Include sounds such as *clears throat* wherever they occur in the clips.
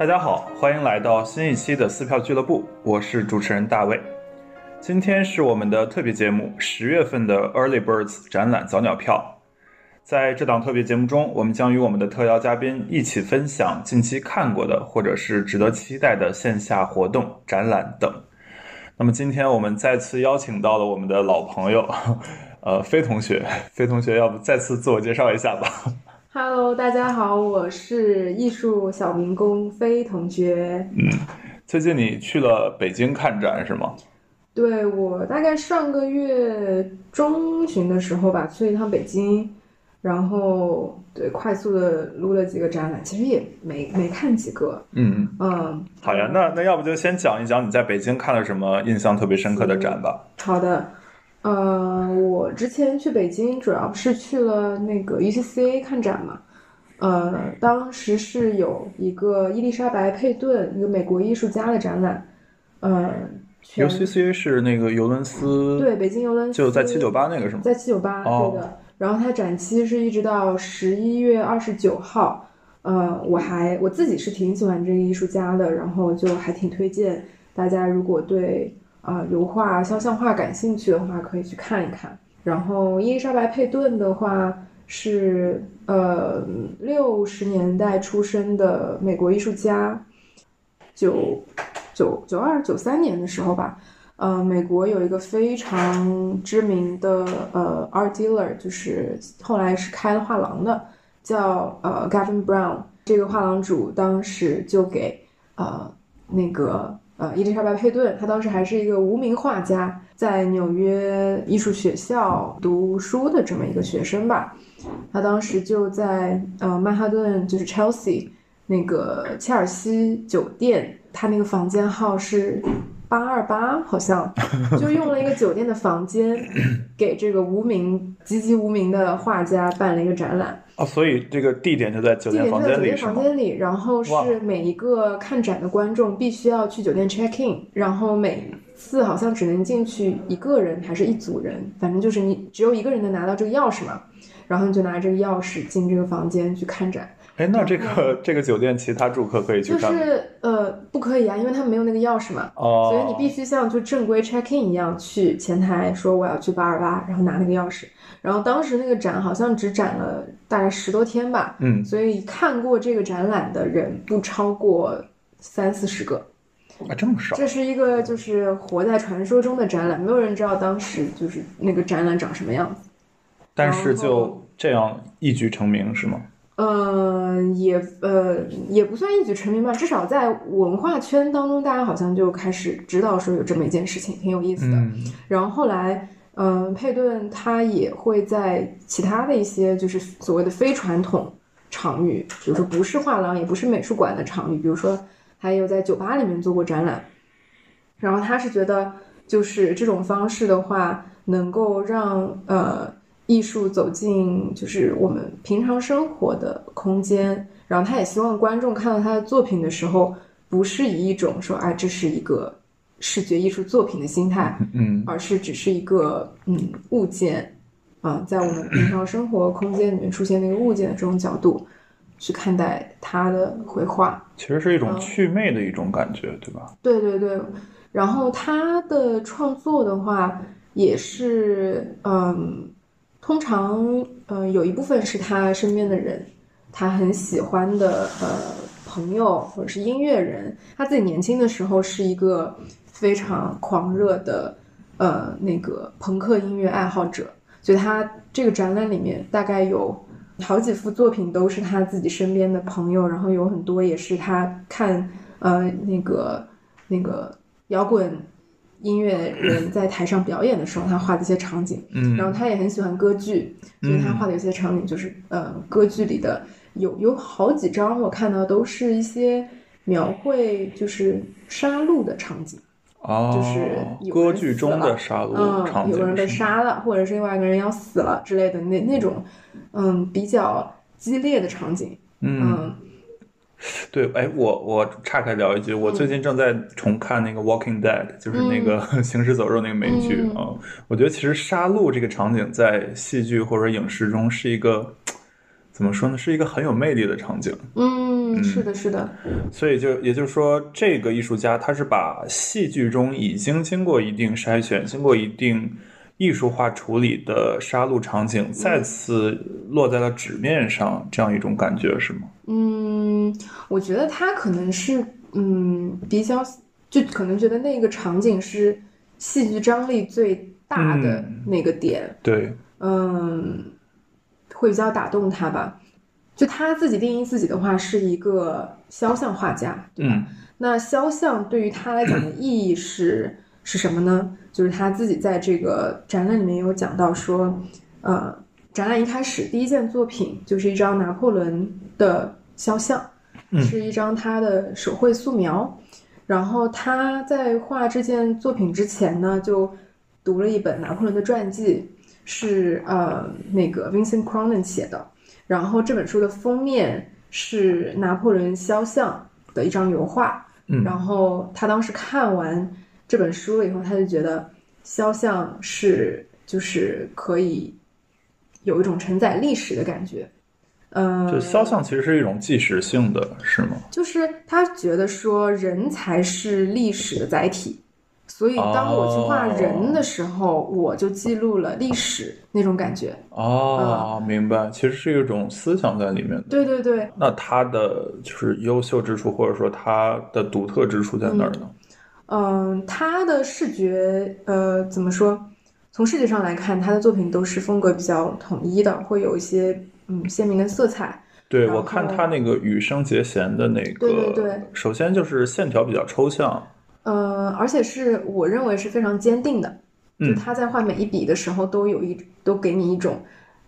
大家好，欢迎来到新一期的撕票俱乐部，我是主持人大卫。今天是我们的特别节目，十月份的 Early Birds 展览早鸟票。在这档特别节目中，我们将与我们的特邀嘉宾一起分享近期看过的或者是值得期待的线下活动、展览等。那么今天我们再次邀请到了我们的老朋友，呃，飞同学。飞同学，要不再次自我介绍一下吧？Hello，大家好，我是艺术小民工飞同学。嗯，最近你去了北京看展是吗？对，我大概上个月中旬的时候吧，去了一趟北京，然后对快速的撸了几个展览，其实也没没看几个。嗯嗯，好呀，那那要不就先讲一讲你在北京看了什么印象特别深刻的展吧。好的。呃，我之前去北京主要是去了那个 UCCA 看展嘛。呃，当时是有一个伊丽莎白佩顿，一个美国艺术家的展览。呃，UCCA 是那个尤伦斯，对，北京尤伦斯，就在七九八那个是吗？在七九八，对的。然后它展期是一直到十一月二十九号。呃，我还我自己是挺喜欢这个艺术家的，然后就还挺推荐大家，如果对。啊，油画、肖像画感兴趣的话，可以去看一看。然后伊丽莎白·佩顿的话是呃六十年代出生的美国艺术家，九九九二九三年的时候吧，呃，美国有一个非常知名的呃 art dealer，就是后来是开了画廊的，叫呃 Gavin Brown。这个画廊主当时就给呃那个。呃，伊丽莎白·佩顿，她当时还是一个无名画家，在纽约艺术学校读书的这么一个学生吧。她当时就在呃曼哈顿，就是 Chelsea 那个切尔西酒店，她那个房间号是八二八，好像 *laughs* 就用了一个酒店的房间，*laughs* 给这个无名、籍籍无名的画家办了一个展览。哦，所以这个地点就在酒店房间里，酒店房间里，然后是每一个看展的观众必须要去酒店 check in，然后每次好像只能进去一个人还是一组人，反正就是你只有一个人能拿到这个钥匙嘛，然后你就拿这个钥匙进这个房间去看展。哎，那这个 *laughs* 这个酒店其他住客可以去看？就是呃，不可以啊，因为他们没有那个钥匙嘛，哦，所以你必须像就正规 check in 一样去前台说我要去八二八，然后拿那个钥匙。然后当时那个展好像只展了大概十多天吧，嗯，所以看过这个展览的人不超过三四十个，啊，这么少？这是一个就是活在传说中的展览，没有人知道当时就是那个展览长什么样子。但是就这样一举成名是吗？嗯，也呃也不算一举成名吧，至少在文化圈当中，大家好像就开始知道说有这么一件事情，挺有意思的。然后后来。嗯，佩顿他也会在其他的一些就是所谓的非传统场域，比如说不是画廊，也不是美术馆的场域，比如说还有在酒吧里面做过展览。然后他是觉得，就是这种方式的话，能够让呃艺术走进就是我们平常生活的空间。然后他也希望观众看到他的作品的时候，不是以一种说，哎，这是一个。视觉艺术作品的心态，嗯，而是只是一个嗯物件，啊，在我们平常生活空间里面出现那个物件的这种角度去看待他的绘画，其实是一种趣味的一种感觉，对吧？对对对，然后他的创作的话，也是嗯，通常嗯有一部分是他身边的人，他很喜欢的呃朋友或者是音乐人，他自己年轻的时候是一个。非常狂热的，呃，那个朋克音乐爱好者，所以他这个展览里面大概有好几幅作品都是他自己身边的朋友，然后有很多也是他看呃那个那个摇滚音乐人在台上表演的时候他画的一些场景，嗯，然后他也很喜欢歌剧，所以他画的有些场景就是呃歌剧里的有有好几张我看到都是一些描绘就是杀戮的场景。哦，就是歌剧中的杀戮场景，有个人被杀了，或者是另外一个人要死了之类的那那种，嗯，比较激烈的场景。嗯，*laughs* 对，哎，我我岔开聊一句，我最近正在重看那个《Walking Dead》，就是那个行尸走肉那个美剧啊。我觉得其实杀戮这个场景在戏剧或者影视中是一个怎么说呢？是一个很有魅力的场景。嗯。嗯，是的，是的。所以就也就是说，这个艺术家他是把戏剧中已经经过一定筛选、经过一定艺术化处理的杀戮场景，再次落在了纸面上，这样一种感觉是吗？嗯，我觉得他可能是嗯比较，就可能觉得那个场景是戏剧张力最大的那个点。对，嗯，会比较打动他吧。就他自己定义自己的话，是一个肖像画家，对吧？那肖像对于他来讲的意义是是什么呢？就是他自己在这个展览里面有讲到说，呃，展览一开始第一件作品就是一张拿破仑的肖像，是一张他的手绘素描。然后他在画这件作品之前呢，就读了一本拿破仑的传记，是呃那个 Vincent Cronin 写的。然后这本书的封面是拿破仑肖像的一张油画，嗯，然后他当时看完这本书了以后，他就觉得肖像是就是可以有一种承载历史的感觉，嗯，就肖像其实是一种纪实性的，是吗？就是他觉得说人才是历史的载体。所以，当我去画人的时候，我就记录了历史那种感觉。哦，明白，其实是一种思想在里面。对对对。那他的就是优秀之处，或者说他的独特之处在哪儿呢？嗯，他的视觉，呃，怎么说？从视觉上来看，他的作品都是风格比较统一的，会有一些嗯鲜明的色彩。对，我看他那个羽生结弦的那个，对对对，首先就是线条比较抽象。呃，而且是我认为是非常坚定的，就他在画每一笔的时候都有一都给你一种，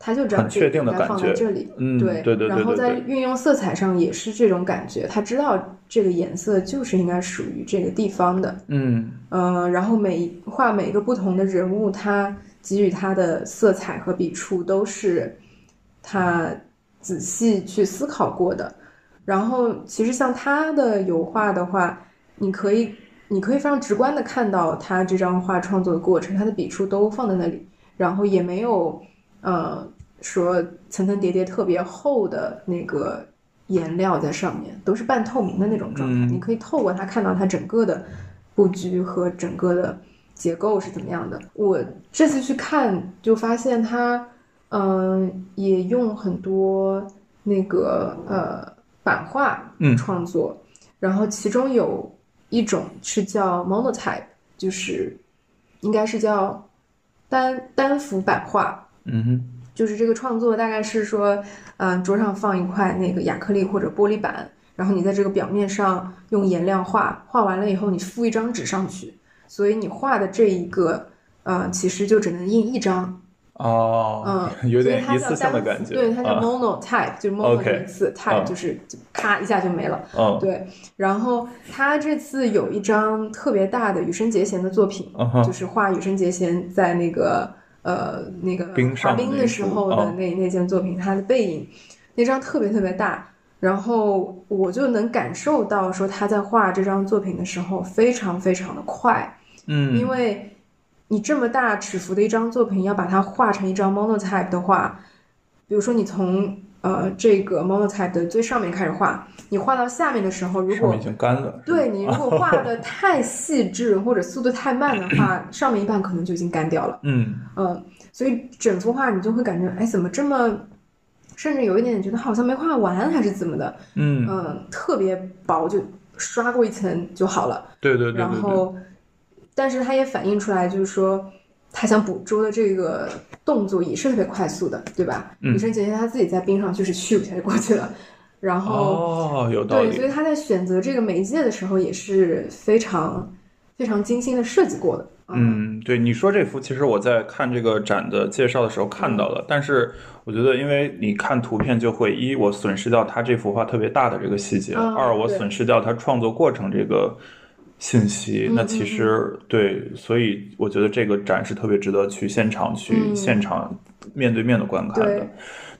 他就知道确定的放在这里，嗯，对对对，然后在运用色彩上也是这种感觉，他知道这个颜色就是应该属于这个地方的，嗯，呃，然后每画每一个不同的人物，他给予他的色彩和笔触都是他仔细去思考过的，然后其实像他的油画的话，你可以。你可以非常直观的看到他这张画创作的过程，他的笔触都放在那里，然后也没有，呃，说层层叠叠特别厚的那个颜料在上面，都是半透明的那种状态。你可以透过它看到它整个的布局和整个的结构是怎么样的。我这次去看就发现它，嗯，也用很多那个呃版画创作，然后其中有。一种是叫 monotype，就是应该是叫单单幅版画。嗯哼，就是这个创作大概是说，嗯，桌上放一块那个亚克力或者玻璃板，然后你在这个表面上用颜料画，画完了以后你附一张纸上去，所以你画的这一个，呃，其实就只能印一张。哦，嗯，*laughs* 有点一次性的感觉，对，它叫 monotype，就是 mono 一次，type 就是咔一下就没了。嗯，对。然后他这次有一张特别大的羽生结弦的作品，就是画羽生结弦在那个呃那个滑冰的时候的那那件作品，他的背影，那张特别特别大。然后我就能感受到说他在画这张作品的时候非常非常的快，嗯，因为。你这么大尺幅的一张作品，要把它画成一张 monotype 的话，比如说你从呃这个 monotype 的最上面开始画，你画到下面的时候，如果已经干了，对你如果画的太细致或者速度太慢的话，上面一半可能就已经干掉了。嗯嗯，所以整幅画你就会感觉，哎，怎么这么，甚至有一点觉得好像没画完还是怎么的。嗯嗯，特别薄，就刷过一层就好了。对对对，然后。但是它也反映出来，就是说，他想捕捉的这个动作也是特别快速的，对吧？女生姐姐她自己在冰上就是咻一下就过去了，然后哦，有道理。对，所以他在选择这个媒介的时候也是非常非常精心的设计过的。嗯，对，你说这幅其实我在看这个展的介绍的时候看到了，但是我觉得，因为你看图片就会一我损失掉他这幅画特别大的这个细节，二我损失掉他创作过程这个。信息，那其实对，所以我觉得这个展是特别值得去现场去现场面对面的观看的。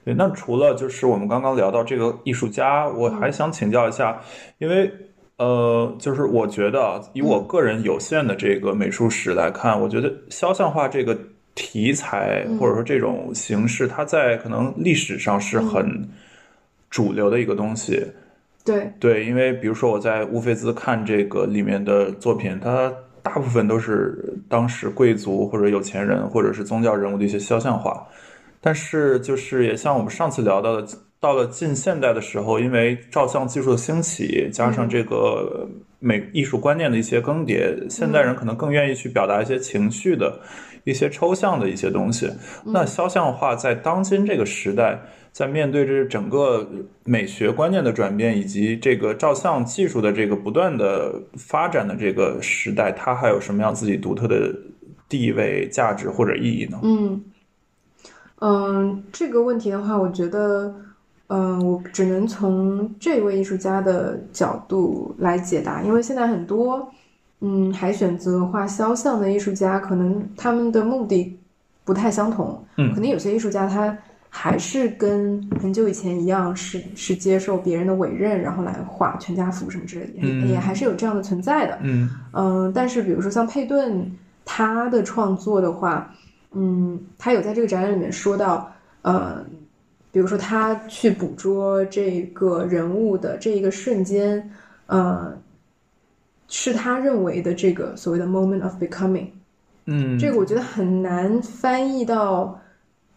对，那除了就是我们刚刚聊到这个艺术家，我还想请教一下，因为呃，就是我觉得以我个人有限的这个美术史来看，我觉得肖像画这个题材或者说这种形式，它在可能历史上是很主流的一个东西。对对，因为比如说我在乌菲兹看这个里面的作品，它大部分都是当时贵族或者有钱人或者是宗教人物的一些肖像画，但是就是也像我们上次聊到的，到了近现代的时候，因为照相技术的兴起，加上这个美艺术观念的一些更迭，现代人可能更愿意去表达一些情绪的一些抽象的一些东西。那肖像画在当今这个时代。在面对这整个美学观念的转变，以及这个照相技术的这个不断的发展的这个时代，它还有什么样自己独特的地位、价值或者意义呢？嗯嗯，这个问题的话，我觉得，嗯，我只能从这位艺术家的角度来解答，因为现在很多，嗯，还选择画肖像的艺术家，可能他们的目的不太相同。嗯，可能有些艺术家他还是跟很久以前一样，是是接受别人的委任，然后来画全家福什么之类的，也也还是有这样的存在的。嗯嗯，但是比如说像佩顿他的创作的话。嗯，他有在这个展览里面说到，呃，比如说他去捕捉这个人物的这一个瞬间，呃，是他认为的这个所谓的 moment of becoming。嗯，这个我觉得很难翻译到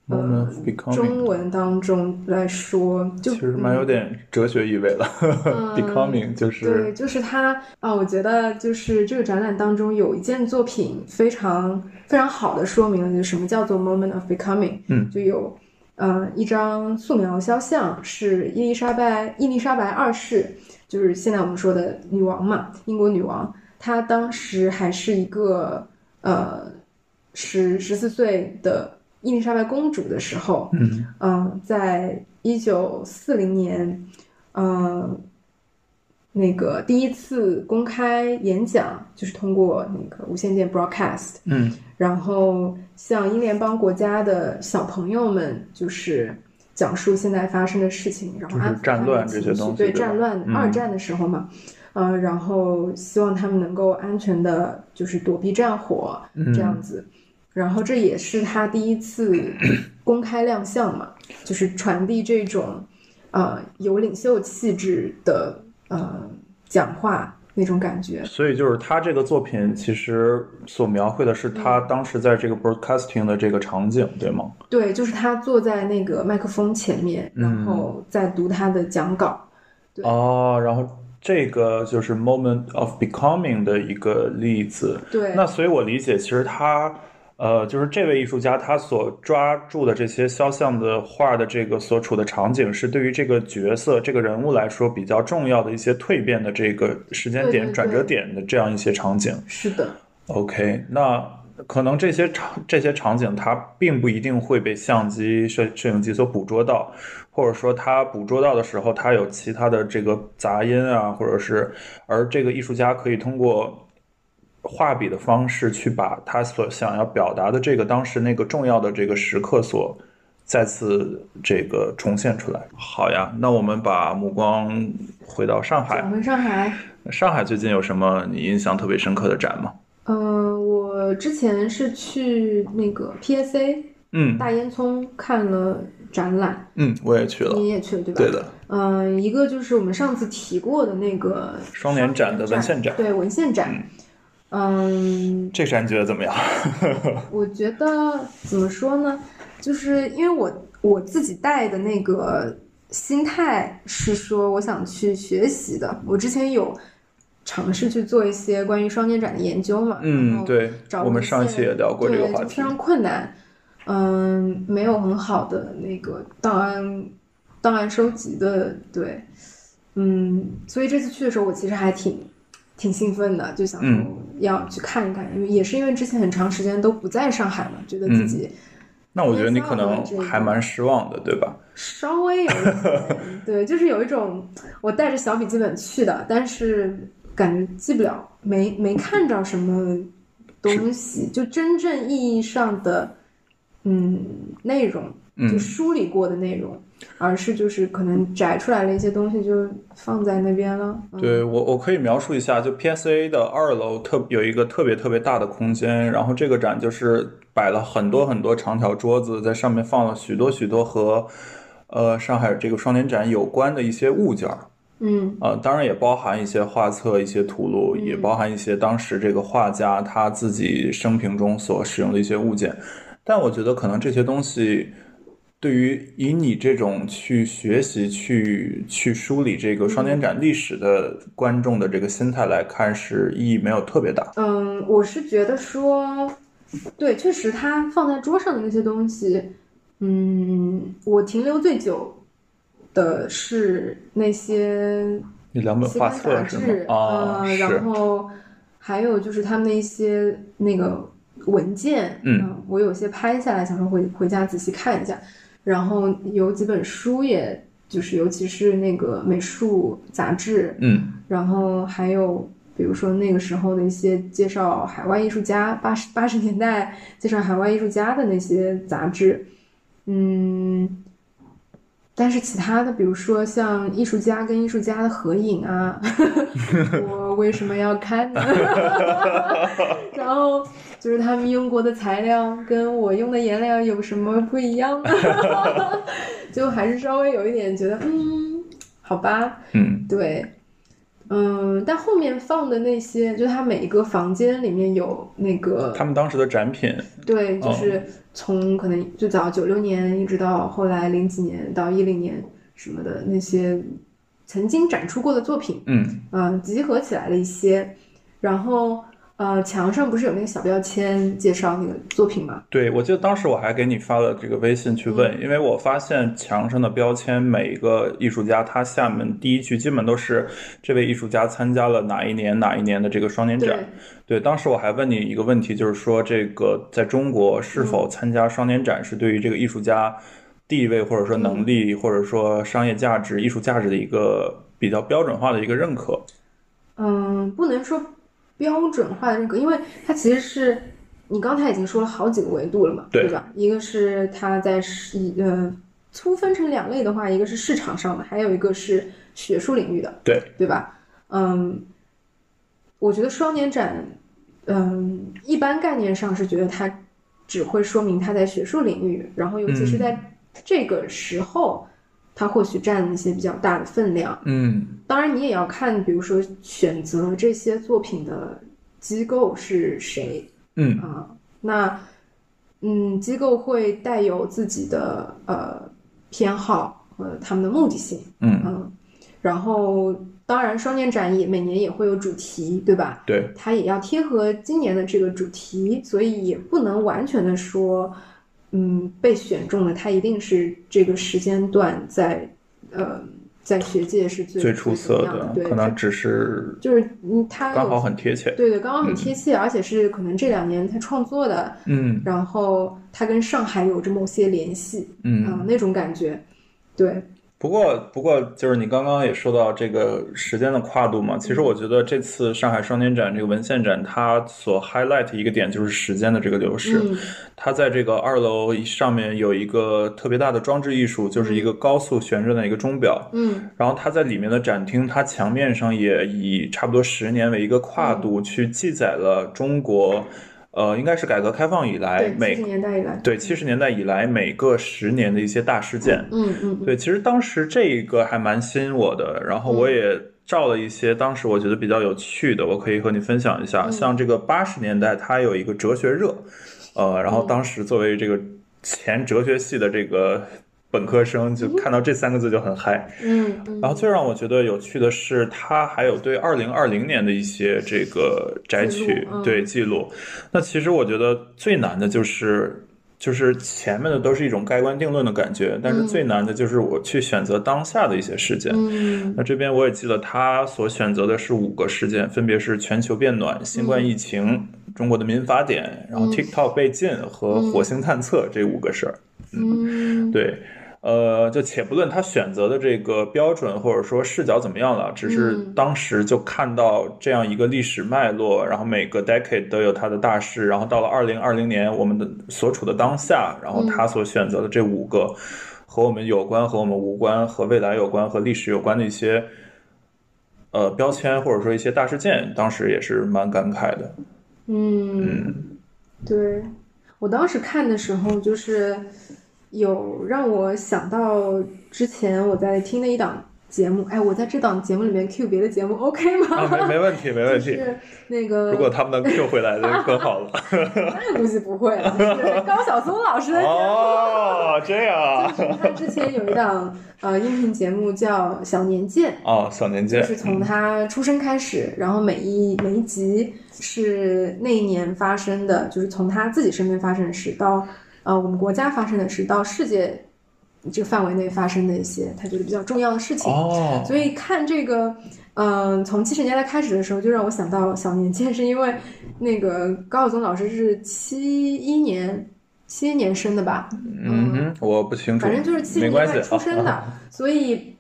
呃中文当中来说，就其实蛮有点哲学意味了。*laughs* becoming 就是对，就是他啊，我觉得就是这个展览当中有一件作品非常。非常好的说明了，就是什么叫做 moment of becoming。嗯，就有，呃，一张素描肖像是伊丽莎白伊丽莎白二世，就是现在我们说的女王嘛，英国女王。她当时还是一个呃十十四岁的伊丽莎白公主的时候，嗯。嗯，在一九四零年，嗯。那个第一次公开演讲就是通过那个无线电 broadcast，嗯，然后向英联邦国家的小朋友们就是讲述现在发生的事情，然后安抚战乱这些东西，对战乱二战的时候嘛，呃，然后希望他们能够安全的，就是躲避战火这样子，然后这也是他第一次 *clears throat* 公开亮相嘛，就是传递这种呃有领袖气质的。呃，讲话那种感觉，所以就是他这个作品其实所描绘的是他当时在这个 broadcasting 的这个场景，对吗？对，就是他坐在那个麦克风前面，然后在读他的讲稿。哦，然后这个就是 moment of becoming 的一个例子。对，那所以我理解，其实他。呃，就是这位艺术家他所抓住的这些肖像的画的这个所处的场景，是对于这个角色、这个人物来说比较重要的一些蜕变的这个时间点、转折点的这样一些场景。是的。OK，那可能这些场这些场景它并不一定会被相机、摄摄影机所捕捉到，或者说它捕捉到的时候，它有其他的这个杂音啊，或者是而这个艺术家可以通过。画笔的方式去把他所想要表达的这个当时那个重要的这个时刻所再次这个重现出来。好呀，那我们把目光回到上海。回上海。上海最近有什么你印象特别深刻的展吗？嗯，我之前是去那个 PSA，嗯，大烟囱看了展览。嗯，我也去了。你也去了对吧？对的。嗯，一个就是我们上次提过的那个双年展的文献展，对文献展。嗯，这山你觉得怎么样？*laughs* 我觉得怎么说呢？就是因为我我自己带的那个心态是说，我想去学习的。我之前有尝试去做一些关于双年展的研究嘛。嗯，对，我们上一期也聊过这个话题，非常困难。嗯，没有很好的那个档案档案收集的，对，嗯，所以这次去的时候，我其实还挺。挺兴奋的，就想说要去看一看，因为也是因为之前很长时间都不在上海嘛，觉得自己。那我觉得你可能还蛮失望的，对吧？稍微有一点，对，就是有一种我带着小笔记本去的，但是感觉记不了，没没看着什么东西，就真正意义上的嗯内容，就梳理过的内容。而是就是可能摘出来了一些东西，就放在那边了。对我，我可以描述一下，就 PSA 的二楼特有一个特别特别大的空间，然后这个展就是摆了很多很多长条桌子，在上面放了许多许多和呃上海这个双年展有关的一些物件儿。嗯呃，当然也包含一些画册、一些图录，嗯也包含一些当时这个画家他自己生平中所使用的一些物件。但我觉得可能这些东西，对于以你这种去学习、去去梳理这个双年展历史的观众的这个心态来看，是意义没有特别大。嗯，我是觉得说，对，确实它放在桌上的那些东西，嗯，我停留最久的是那些那两本画册是？啊，呃，然，后还有就是他们的一些那个文件，嗯呃我有些拍下来，想说回回家仔细看一下。然后有几本书，也就是尤其是那个美术杂志，嗯然后还有比如说那个时候的一些介绍海外艺术家，八十八十年代介绍海外艺术家的那些杂志，嗯，但是其他的，比如说像艺术家跟艺术家的合影啊，*laughs* 我为什么要看呢？*laughs* 然后就是他们用过的材料跟我用的颜料有什么不一样？呢？*laughs* 就还是稍微有一点觉得，嗯，好吧，嗯。对，嗯，但后面放的那些，就他每一个房间里面有那个，他们当时的展品，对，就哦是从可能最早九六年一直到后来零几年到一零年什么的那些曾经展出过的作品，嗯。嗯、集合起来了一些，然后呃，墙上不是有那个小标签介绍那个作品吗？对，我记得当时我还给你发了这个微信去嗯问，因为我发现墙上的标签，每一个艺术家他下面第一句基本都是这位艺术家参加了哪一年哪一年的这个双年展。，对，当时我还问你一个问题，就是说这个在中国是嗯否参加双年展是对于这个艺术家地位或者说能力或者说商业价值、艺术价值的一个比较标准化的一个认可。嗯，不能说标准化的认可，因为它其实是你刚才已经说了好几个维度了嘛，对吧？一个是它在市呃粗分成两类的话，一个是市场上的，还有一个是学术领域的，对对吧？嗯，我觉得双年展，嗯，一般概念上是觉得它只会说明它在学术领域，然后尤其是在这个时候，它或许占一些比较大的分量。嗯。当然，你也要看，比如说选择这些作品的机构是谁嗯。啊、那嗯，机构会带有自己的呃偏好和他们的目的性，嗯，嗯，然后当然双年展也每年也会有主题，对吧？对，它也要贴合今年的这个主题，所以也不能完全的说，嗯，被选中的他一定是这个时间段在呃在学界是最最出色的，对，可能只是就是嗯，他刚好有很贴切。对对，刚刚很贴切，而且是可能这两年他创作的，嗯。然后他跟上海有着某些联系，嗯。啊、那种感觉，对，不过，不过就是你刚刚也说到这个时间的跨度嘛，其实我觉得这次上海双年展这个文献展，它所 highlight 一个点就是时间的这个流逝。嗯它在这个二楼上面有一个特别大的装置艺术，就是一个高速旋转的一个钟表。嗯然后它在里面的展厅，它墙面上也以差不多十年为一个跨嗯度，去记载了中国，呃，应该是改革开放以来每，七每十年代以来，对七十年代以来每个十年的一些大事件。嗯嗯，嗯对，其实当时这一个还蛮吸引我的，然后我也照了一些当时我觉得比较有趣的，我可以和你分享一下。嗯像这个八十年代，它有一个哲学热，呃，然后嗯当时作为这个前哲学系的这个本科生，就看到这三个字就很嗨。嗯嗯，然后最让我觉得有趣的是，他还有对二零二零年的一些这个摘取对记录。那其实我觉得最难的就是。就是前面的都是一种盖棺定论的感觉，但是嗯最难的就是我去选择当下的一些事件。嗯那这边我也记得他所选择的是五个事件，分别是全球变暖、新冠疫情、中国的民法典，然后嗯 TikTok 被禁和火星探测这五个事儿。嗯，对，呃，就且不论他选择的这个标准或者说视角怎么样了，只是嗯当时就看到这样一个历史脉络，然后每个 decade 都有它的大事，然后到了二零二零年，我们的所处的当下，然后嗯他所选择的这五个和我们有关、和我们无关、和未来有关、和历史有关的一些。呃，标签或者说一些大事件，当时也是蛮感慨的。嗯，对，我当时看的时候，就是有让我想到之前我在听的一档节目。哎，我在这档节目里面 Q 别的节目 OK 吗？啊，没没问题，没问题。就是那个，如果他们能 Q 回来，就更好了。*laughs* 那估计不会了。是高晓松老师的节目。哦，这样啊。*laughs* 就是他之前有一档呃音频节目叫《小年鉴》。哦，小年鉴。就是从他出生开始，然后每一每一集是那一年发生的，就是从他自己身边发生的事到呃我们国家发生的事到世界。这个范围内发生的一些他觉得比较重要的事情，所以看这个，嗯，从七十年代开始的时候，就让我想到小年鉴，是因为那个高晓松老师是七一年七一年生的吧？嗯，我不清楚，反正就是七十年代出生的，所以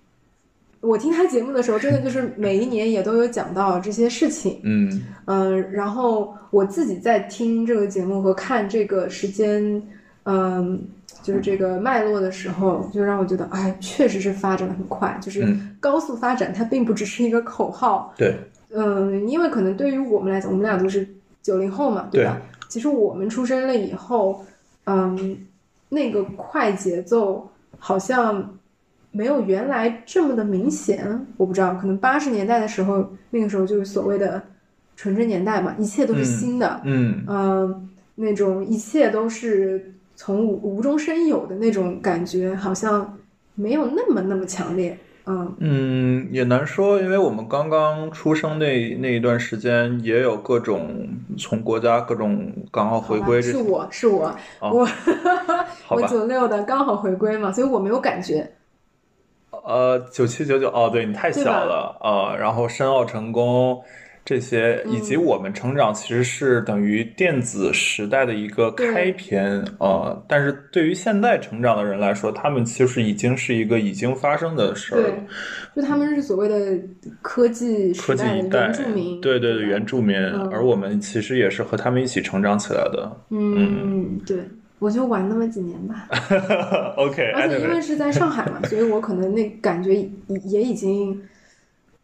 我听他节目的时候，真的就是每一年也都有讲到这些事情。嗯嗯，然后我自己在听这个节目和看这个时间，嗯。就是这个脉络的时候，就让我觉得，哎，确实是发展的很快，就是高速发展，它并不只是一个口号。对，嗯，因为可能对于我们来讲，我们俩都是九零后嘛，对吧？其实我们出生了以后，嗯，那个快节奏好像没有原来这么的明显。我不知道，可能八十年代的时候，那个时候就是所谓的纯真年代嘛，一切都是新的，嗯嗯，那种一切都是。从无无中生有的那种感觉，好像没有那么那么强烈，嗯嗯，也难说，因为我们刚刚出生那那一段时间，也有各种从国家各种港澳回归，是我是我我 *laughs* 我九六的刚好回归嘛，所以我没有感觉。呃，九七九九哦，对你太小了呃，然后申奥成功。这些以及我们成长其实是等于电子时代的一个开篇呃，但是对于现在成长的人来说，他们其实已经是一个已经发生的事儿了。就他们是所谓的科技时代的原住民，对对对，原住民，而我们其实也是和他们一起成长起来的。嗯，对，我就玩那么几年吧。*laughs* OK，而且因为是在上海嘛，所以我可能那感觉也已经。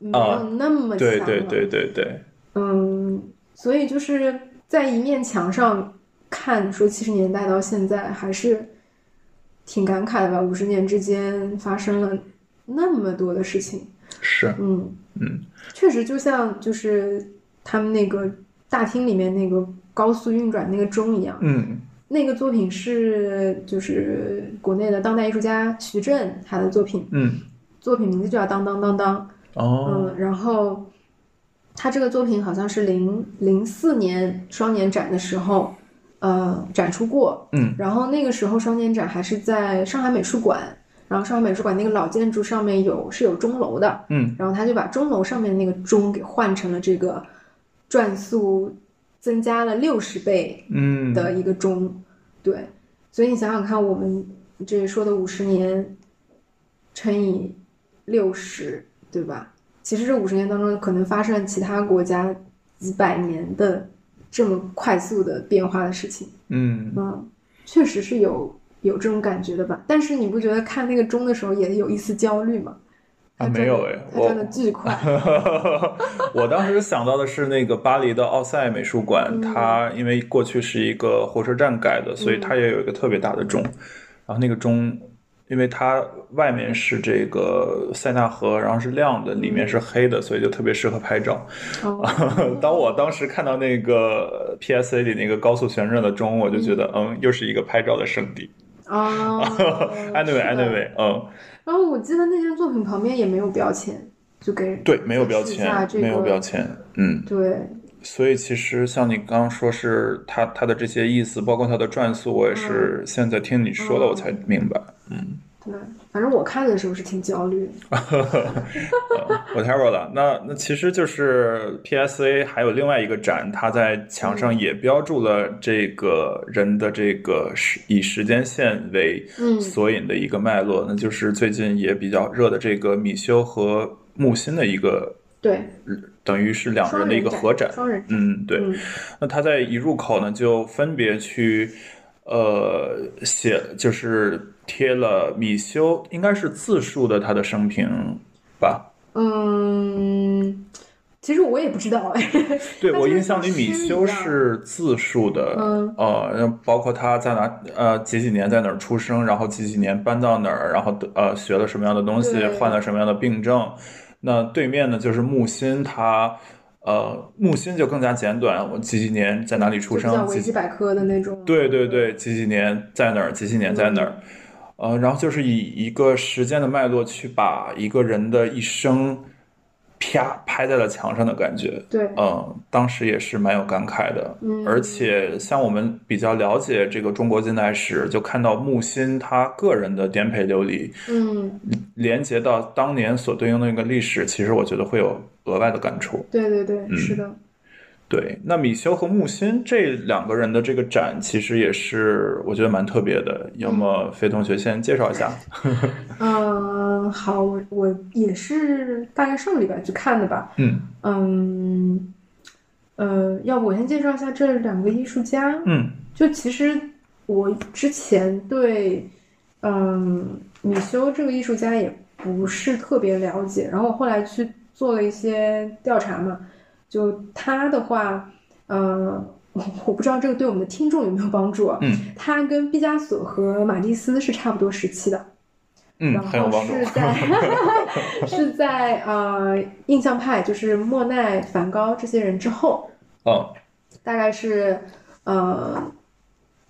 没有那么强了，对对对对对。嗯，所以就是在一面墙上看，说七十年代到现在还是挺感慨的吧。五十年之间发生了那么多的事情，是，嗯嗯，确实就像就是他们那个大厅里面那个高速运转那个钟一样，嗯，那个作品是就是国内的当代艺术家徐震他的作品，嗯，作品名字就叫当当当当。哦，嗯，然后他这个作品好像是零零四年双年展的时候，呃，展出过，嗯，然后那个时候双年展还是在上海美术馆，然后上海美术馆那个老建筑上面有是有钟楼的，嗯，然后他就把钟楼上面那个钟给换成了这个转速增加了六十倍，嗯。的一个钟，对，所以你想想看，我们这说的五十年乘以六十。对吧？其实这五十年当中，可能发生其他国家几百年的这么快速的变化的事情。嗯嗯，确实是有有这种感觉的吧？但是你不觉得看那个钟的时候也有一丝焦虑吗？啊，没有哎，它转的巨快。*laughs* 我当时想到的是那个巴黎的奥赛美术馆，它因为过去是一个火车站改的，所以它也有一个特别大的钟，然后那个钟。因为它外面是这个塞纳河，然后是亮的，里面是黑的，所以就特别适合拍照。*laughs* 当我当时看到那个 PSA 里那个高速旋转的钟，我就觉得，嗯，又是一个拍照的圣地。*laughs* 哦，Anyway，Anyway，嗯。然后我记得那件作品旁边也没有标签，就给对，没有标签，没有标签，嗯，对。所以其实像你刚刚说是它它的这些意思，包括它的转速，我也是现在听你说了我才明白。嗯，对，反正我看的时候是挺焦虑。*laughs* Whatever 了，那那其实就是 PSA 还有另外一个展，它在墙上也标注了这个人的这个时以时间线为索引的一个脉络，那就是最近也比较热的这个米修和木心的一个对。等于是两人的一个合展，嗯，对。那他在一入口呢，就分别去，呃，写就是贴了米修，应该是自述的他的生平吧？嗯，其实我也不知道哎。对 *laughs* 我印象里，米修是自述的，嗯呃，包括他在哪呃几几年在哪儿出生，然后几几年搬到哪儿，然后呃学了什么样的东西，患了什么样的病症。那对面呢就是木心，他呃木心就更加简短，我几几年在哪里出生，几维基百科的那种。对对对，几几年在哪儿，几几年在哪儿，呃，然后就是以一个时间的脉络去把一个人的一生啪拍在了墙上的感觉。对，嗯，当时也是蛮有感慨的，嗯而且像我们比较了解这个中国近代史，就看到木心他个人的颠沛流离，嗯，连接到当年所对应的那个历史，其实我觉得会有额外的感触。对对对，嗯是的。对，那米修和木心这两个人的这个展，其实也是我觉得蛮特别的。要么飞同学先介绍一下？嗯，*laughs* 好，我我也是大概上个礼拜去看的吧。嗯嗯，呃，要不我先介绍一下这两个艺术家。嗯就其实我之前对，嗯，米修这个艺术家也不是特别了解，然后我后来去做了一些调查嘛，就他的话，呃，我我不知道这个对我们的听众有没有帮助啊。嗯他跟毕加索和马蒂斯是差不多时期的，嗯，然后。*laughs* 是在是在呃印象派，就是莫奈、梵高这些人之后，嗯大概是呃，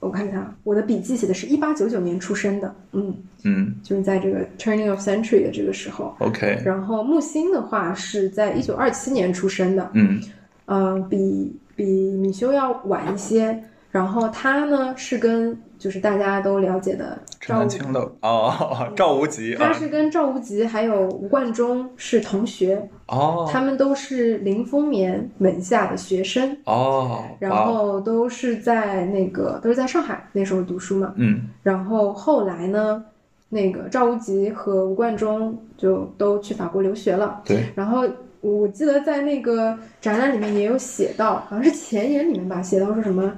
我看看啊，我的笔记写的是一八九九年出生的，嗯，嗯就是在这个 turning of century 的这个时候。，OK，然后木星的话是在一九二七年出生的，嗯嗯、比比米修要晚一些。然后他呢是跟就是大家都了解的赵无，陈丹青的哦，*laughs* 赵无极他啊，是跟赵无极还有吴冠中是同学，哦他们都是林风眠门下的学生。哦，然后都是在那个都是在上海那时候读书嘛，嗯然后后来呢，那个赵无极和吴冠中就都去法国留学了。对，然后我记得在那个展览里面也有写到，好像是前言里面吧，写到说什么，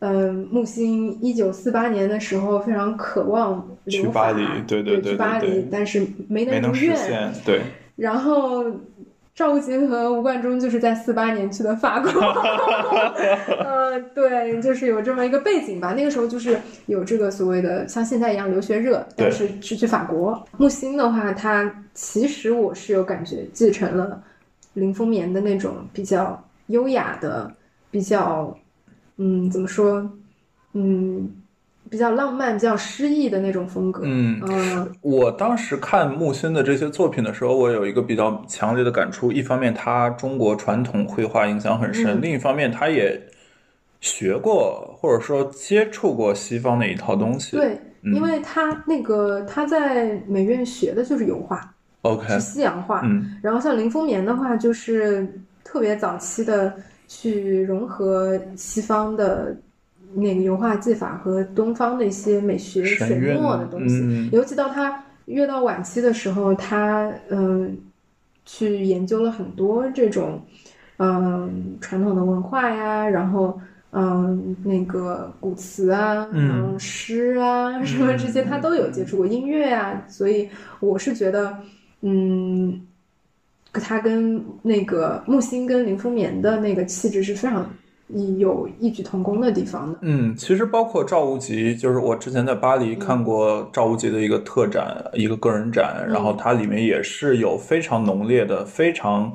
嗯，木星一九四八年的时候非常渴望去巴黎对对对对去巴黎但是没没能实能如愿。现，对，然后赵无极和吴冠中就是在四八年去的法国，*laughs* 呃，对，就是有这么一个背景吧。那个时候就是有这个所谓的像现在一样留学热，但是是去法国。木星的话，它其实我是有感觉继承了林风眠的那种比较优雅的、比较嗯怎么说嗯比较浪漫、比较诗意的那种风格。嗯。嗯我当时看木心的这些作品的时候，我有一个比较强烈的感触。一方面，他中国传统绘画影响很深；嗯另一方面，他也学过或者说接触过西方的一套东西。对，嗯因为他那个他在美院学的就是油画，，OK，是西洋画。嗯然后像林风眠的话，就是特别早期的去融合西方的那个油画技法和东方的一些美学水墨的东西。嗯尤其到他越到晚期的时候，他嗯、去研究了很多这种嗯、传统的文化呀，然后嗯那个古词啊，嗯诗啊什么这些他都有接触过，音乐啊，所以我是觉得嗯。他跟那个木星跟林风眠的那个气质是非常有异曲同工的地方的。嗯，其实包括赵无极，就是我之前在巴黎看过赵无极的一个特展，一个个人展，然后它里面也是有非常浓烈的、非常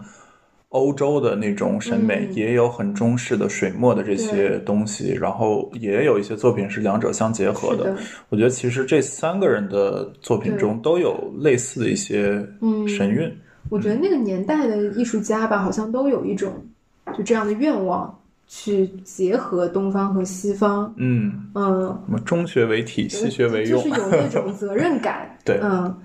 欧洲的那种审美，嗯也有很中式的水墨的这些东西，然后也有一些作品是两者相结合的。的，我觉得其实这三个人的作品中都有类似的一些嗯神韵。我觉得那个年代的艺术家吧，好像都有一种就这样的愿望，去结合东方和西方。嗯，嗯，什么中学为体，西学为用。就是有那种 *laughs* 责任感。*laughs* 对嗯，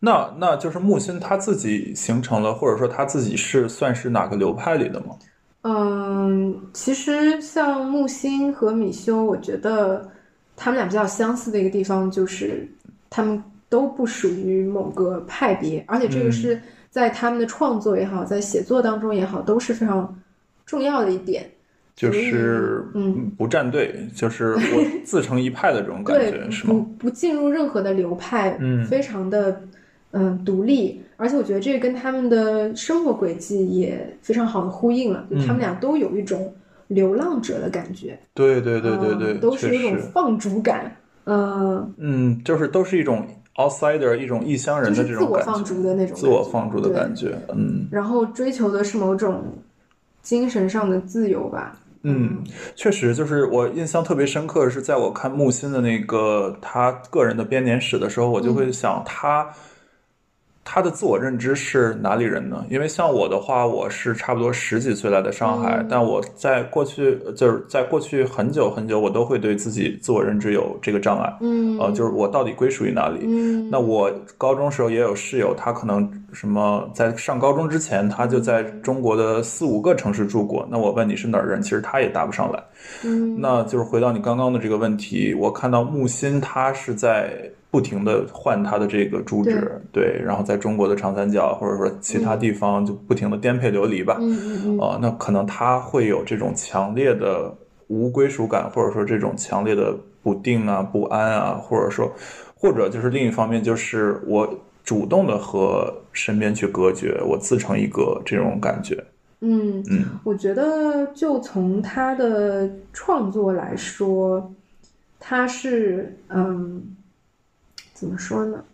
那那就是木心他自己形成了，或者说他自己是算是哪个流派里的吗？嗯，其实像木心和米修，我觉得他们俩比较相似的一个地方就是，他们都不属于某个派别，而且这个嗯是在他们的创作也好，在写作当中也好，都是非常重要的一点。就是嗯。不站队，就是 *laughs* 我自成一派的这种感觉，，是吗？不不进入任何的流派，嗯。非常的嗯独立，而且我觉得这跟他们的生活轨迹也非常好的呼应了，就他们俩都有一种流浪者的感觉，对对对对对，嗯都是确一种放逐感，嗯，嗯，就是都是一种 outsider，一种异乡人的这种感觉，我放逐的那种自我放逐的感觉，嗯。然后追求的是某种精神上的自由吧，嗯，确实，就是我印象特别深刻，是在我看木心的那个他个人的编年史的时候，我就会嗯。想他。他的自我认知是哪里人呢？因为像我的话，我是差不多十几岁来的上海，嗯但我在过去就是在过去很久很久，我都会对自己自我认知有这个障碍。嗯，呃，就是我到底归属于哪里？嗯，那我高中时候也有室友，他可能什么在上高中之前，他就在中国的四五个城市住过。那我问你是哪儿人，其实他也答不上来。嗯那就是回到你刚刚的这个问题，我看到木心他是在不停的换他的这个住址，对，然后在中国的长三角或者说其他地方就不停的颠沛流离吧。嗯嗯嗯啊、那可能他会有这种强烈的无归属感，或者说这种强烈的不定啊、不安啊，或者说，或者就是另一方面，就是我主动的和身边去隔绝，我自成一个这种感觉。嗯，嗯我觉得就从他的创作来说，他是嗯，怎么说呢？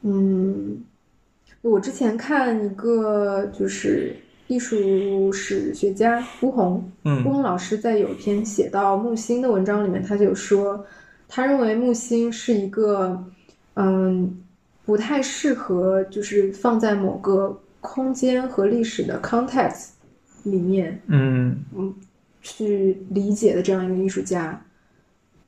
嗯，我之前看一个就是艺术史学家吴红，吴嗯红老师在有一篇写到木心的文章里面，他就说，他认为木心是一个嗯不太适合就是放在某个空间和历史的 context 里面嗯。嗯去理解的这样一个艺术家，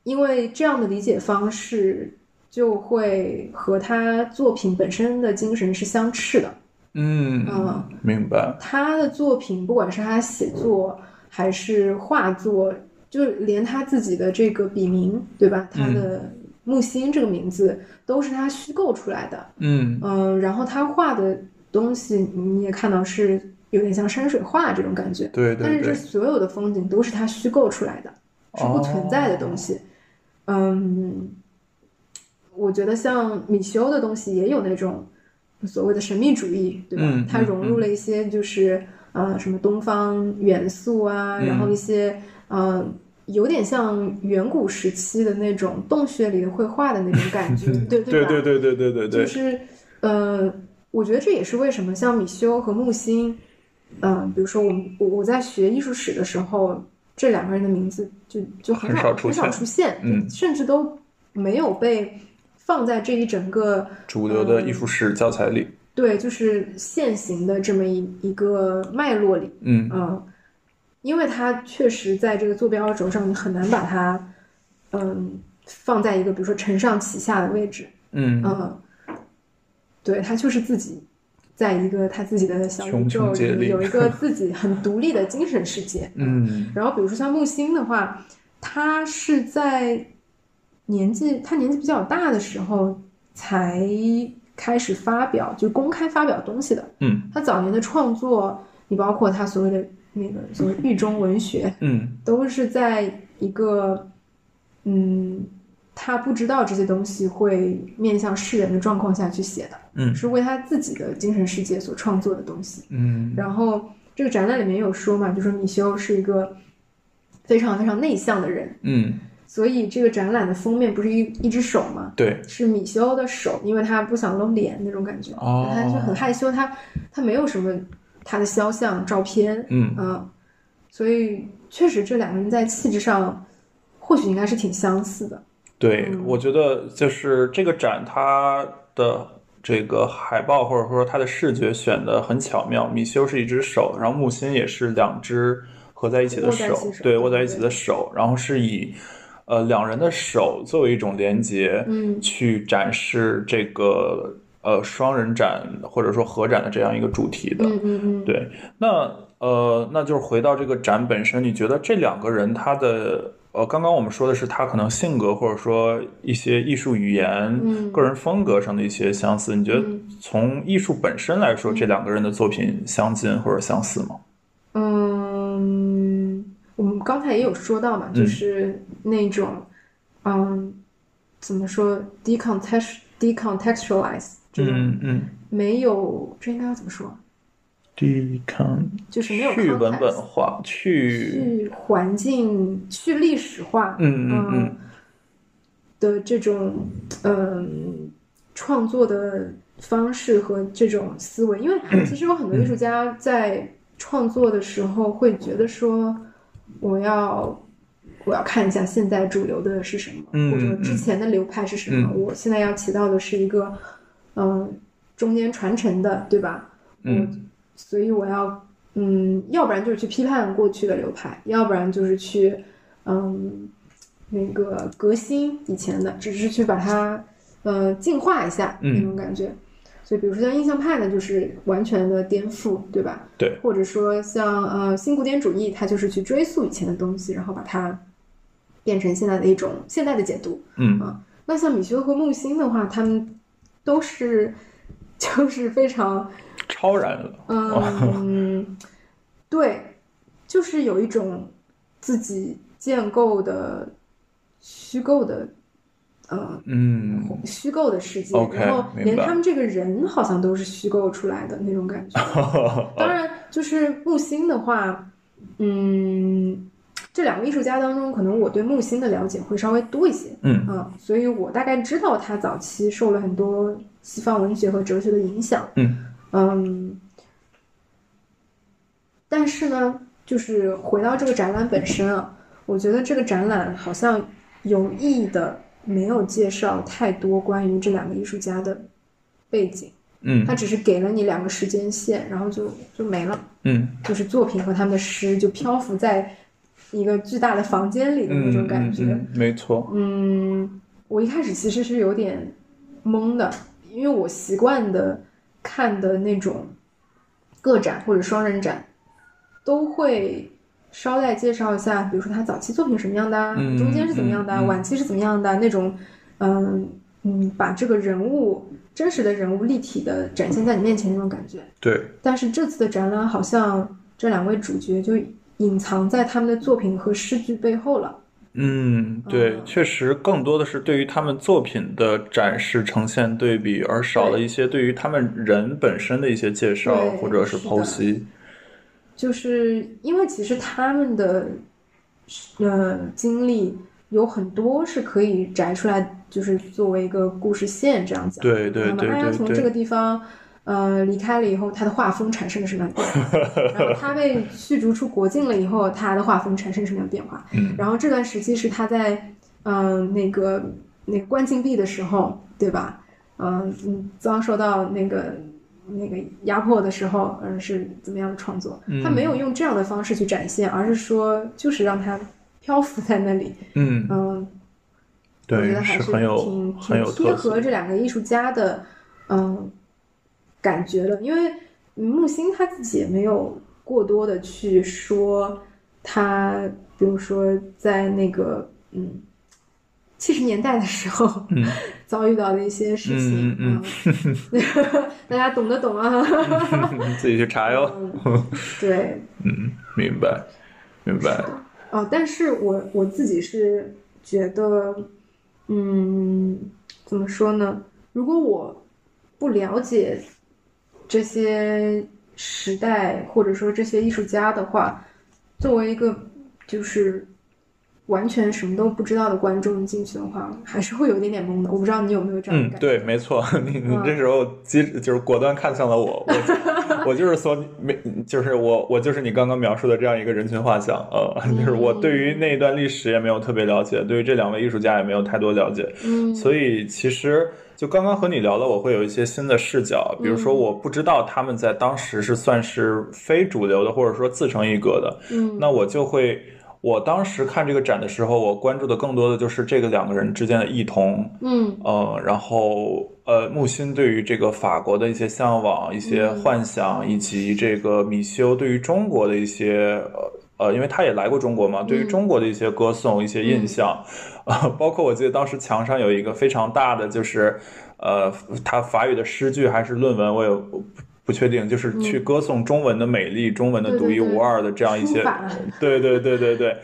因为这样的理解方式就会和他作品本身的精神是相斥的。嗯嗯，明白。他的作品，不管是他写作还是画作，就连他自己的这个笔名，对吧？他的木心这个名字都是他虚构出来的。嗯嗯，然后他画的东西，你也看到是有点像山水画这种感觉。对但是这所有的风景都是他虚构出来的，是不存在的东西。嗯，我觉得像米修的东西也有那种所谓的神秘主义，对吧？嗯它融入了一些就是呃什么东方元素啊，嗯然后一些呃有点像远古时期的那种洞穴里的绘画的那种感觉，*laughs* 对吧？对对对对对对对，就是呃，我觉得这也是为什么像米修和木星，嗯、比如说我们我我在学艺术史的时候，这两个人的名字就就很很少很少出现，嗯甚至都没有被放在这一整个主流的艺术史教材里。对，就是现行的这么一一个脉络里，嗯嗯，因为它确实在这个坐标轴上，你很难把它，嗯，放在一个比如说承上启下的位置，嗯嗯，对它就是自己在一个他自己的小宇宙里有一个 *laughs* 自己很独立的精神世界。嗯然后比如说像木星的话，他是在年纪他年纪比较大的时候才开始发表，就公开发表东西的。嗯他早年的创作，你包括他所谓的那个所谓狱中文学，嗯都是在一个嗯，他不知道这些东西会面向世人的状况下去写的，嗯是为他自己的精神世界所创作的东西。嗯然后这个展览里面有说嘛，就说米修是一个非常非常内向的人，嗯，所以这个展览的封面不是一一只手吗？对，是米修的手，因为他不想露脸那种感觉，哦他就很害羞，他他没有什么他的肖像照片，嗯啊，所以确实这两个人在气质上或许应该是挺相似的。对，嗯我觉得就是这个展它的这个海报或者说它的视觉选的很巧妙。米修是一只手，然后木心也是两只合在一起的手对，握在一起的手，然后是以呃两人的手作为一种连接，嗯。去展示这个呃双人展或者说合展的这样一个主题的。嗯嗯嗯，对，那呃，那就是回到这个展本身，你觉得这两个人他的呃，刚刚我们说的是他可能性格或者说一些艺术语言、嗯。个人风格上的一些相似，你觉得嗯。从艺术本身来说，这两个人的作品相近或者相似吗？嗯，我们刚才也有说到嘛，嗯。就是那种，嗯，怎么说 decontext decontextualize，这种嗯嗯，没有，这应该要怎么说？抵抗就是没有去文 context 本化，去去环境、去历史化，嗯嗯。嗯的这种嗯创作的方式和这种思维，因为 *clears throat* 其实有很多艺术家在创作的时候会觉得说，我要我要看一下现在主流的是什么，嗯或者之前的流派是什么，我现在要起到的是一个嗯中间传承的，对吧？嗯所以我要，嗯，要不然就是去批判过去的流派，要不然就是去，嗯，那个革新以前的，只是去把它，呃，净化一下嗯那种感觉。所以，比如说像印象派呢，就是完全的颠覆，对吧？对。或者说像呃新古典主义，它就是去追溯以前的东西，然后把它变成现在的一种现代的解读。嗯啊那像米修和木心的话，他们都是就是非常。超然了，嗯，对，就是有一种自己建构的虚构的，呃，嗯虚构的世界然后连他们这个人好像都是虚构出来的那种感觉。*laughs* 当然，就是木心的话，嗯，这两个艺术家当中，可能我对木心的了解会稍微多一些。嗯嗯，所以我大概知道他早期受了很多西方文学和哲学的影响。嗯嗯，但是呢，就是回到这个展览本身啊，我觉得这个展览好像有意的没有介绍太多关于这两个艺术家的背景，嗯他只是给了你两个时间线，然后就就没了，嗯就是作品和他们的诗就漂浮在一个巨大的房间里的那种嗯感觉。嗯嗯，没错，嗯，我一开始其实是有点懵的，因为我习惯的看的那种个展或者双人展，都会捎带介绍一下，比如说他早期作品什么样的中间是怎么样的晚期是怎么样的啊那种，嗯嗯，把这个人物真实的人物立体的展现在你面前那种感觉。对，但是这次的展览好像这两位主角就隐藏在他们的作品和诗句背后了。嗯，对，嗯确实更多的是对于他们作品的展示呈现对比，而少了一些对于他们人本身的一些介绍或者是剖析。就是因为其实他们的呃经历有很多是可以摘出来，就是作为一个故事线这样讲。对对那么哎呀，对对从这个，地方呃离开了以后，他的画风产生了什么样的变化？然后他被驱逐出国境了以后，他的画风产生什么样的变化？嗯然后这段时期是他在嗯、呃那个那个关禁闭的时候，对吧？嗯嗯，遭受到那个那个压迫的时候，嗯，是怎么样的创作？他没有用这样的方式去展现，而是说就是让它漂浮在那里。嗯，嗯，我觉得，还是挺挺贴。合这两个艺术家的嗯感觉的，因为木心他自己也没有过多的去说他，比如说在那个嗯七十年代的时候，嗯 *laughs* 遭遇到的一些事情，嗯嗯，*laughs* 大家懂得懂啊，*laughs* 自己去查哟。嗯对，嗯，明白，明白。哦，但是我我自己是觉得，嗯，怎么说呢？如果我不了解这些时代或者说这些艺术家的话，作为一个就是完全什么都不知道的观众进去的话，还是会有一点点懵的。我不知道你有没有这样的嗯，感觉？对，没错，*laughs* 你你嗯这时候机就是果断看向了我，我 *laughs* 我就是说没，就是我我就是你刚刚描述的这样一个人群画像，呃，就是我对于那一段历史也没有特别了解，对于这两位艺术家也没有太多了解，嗯，所以其实就刚刚和你聊了，我会有一些新的视角，比如说嗯我不知道他们在当时是算是非主流的，或者说自成一格的，嗯，那我就会。我当时看这个展的时候，我关注的更多的就是这个两个人之间的异同，嗯。呃，然后呃，木心对于这个法国的一些向往、一些嗯。幻想，以及这个米修对于中国的一些呃呃，因为他也来过中国嘛，对于嗯。中国的一些歌颂、一些印象，啊、包括我记得当时墙上有一个非常大的，就是呃，他法语的诗句还是论文，我也不不确定，就是去歌颂中文的美丽、中文的独一无二的这样一些 *laughs* 对对对对对，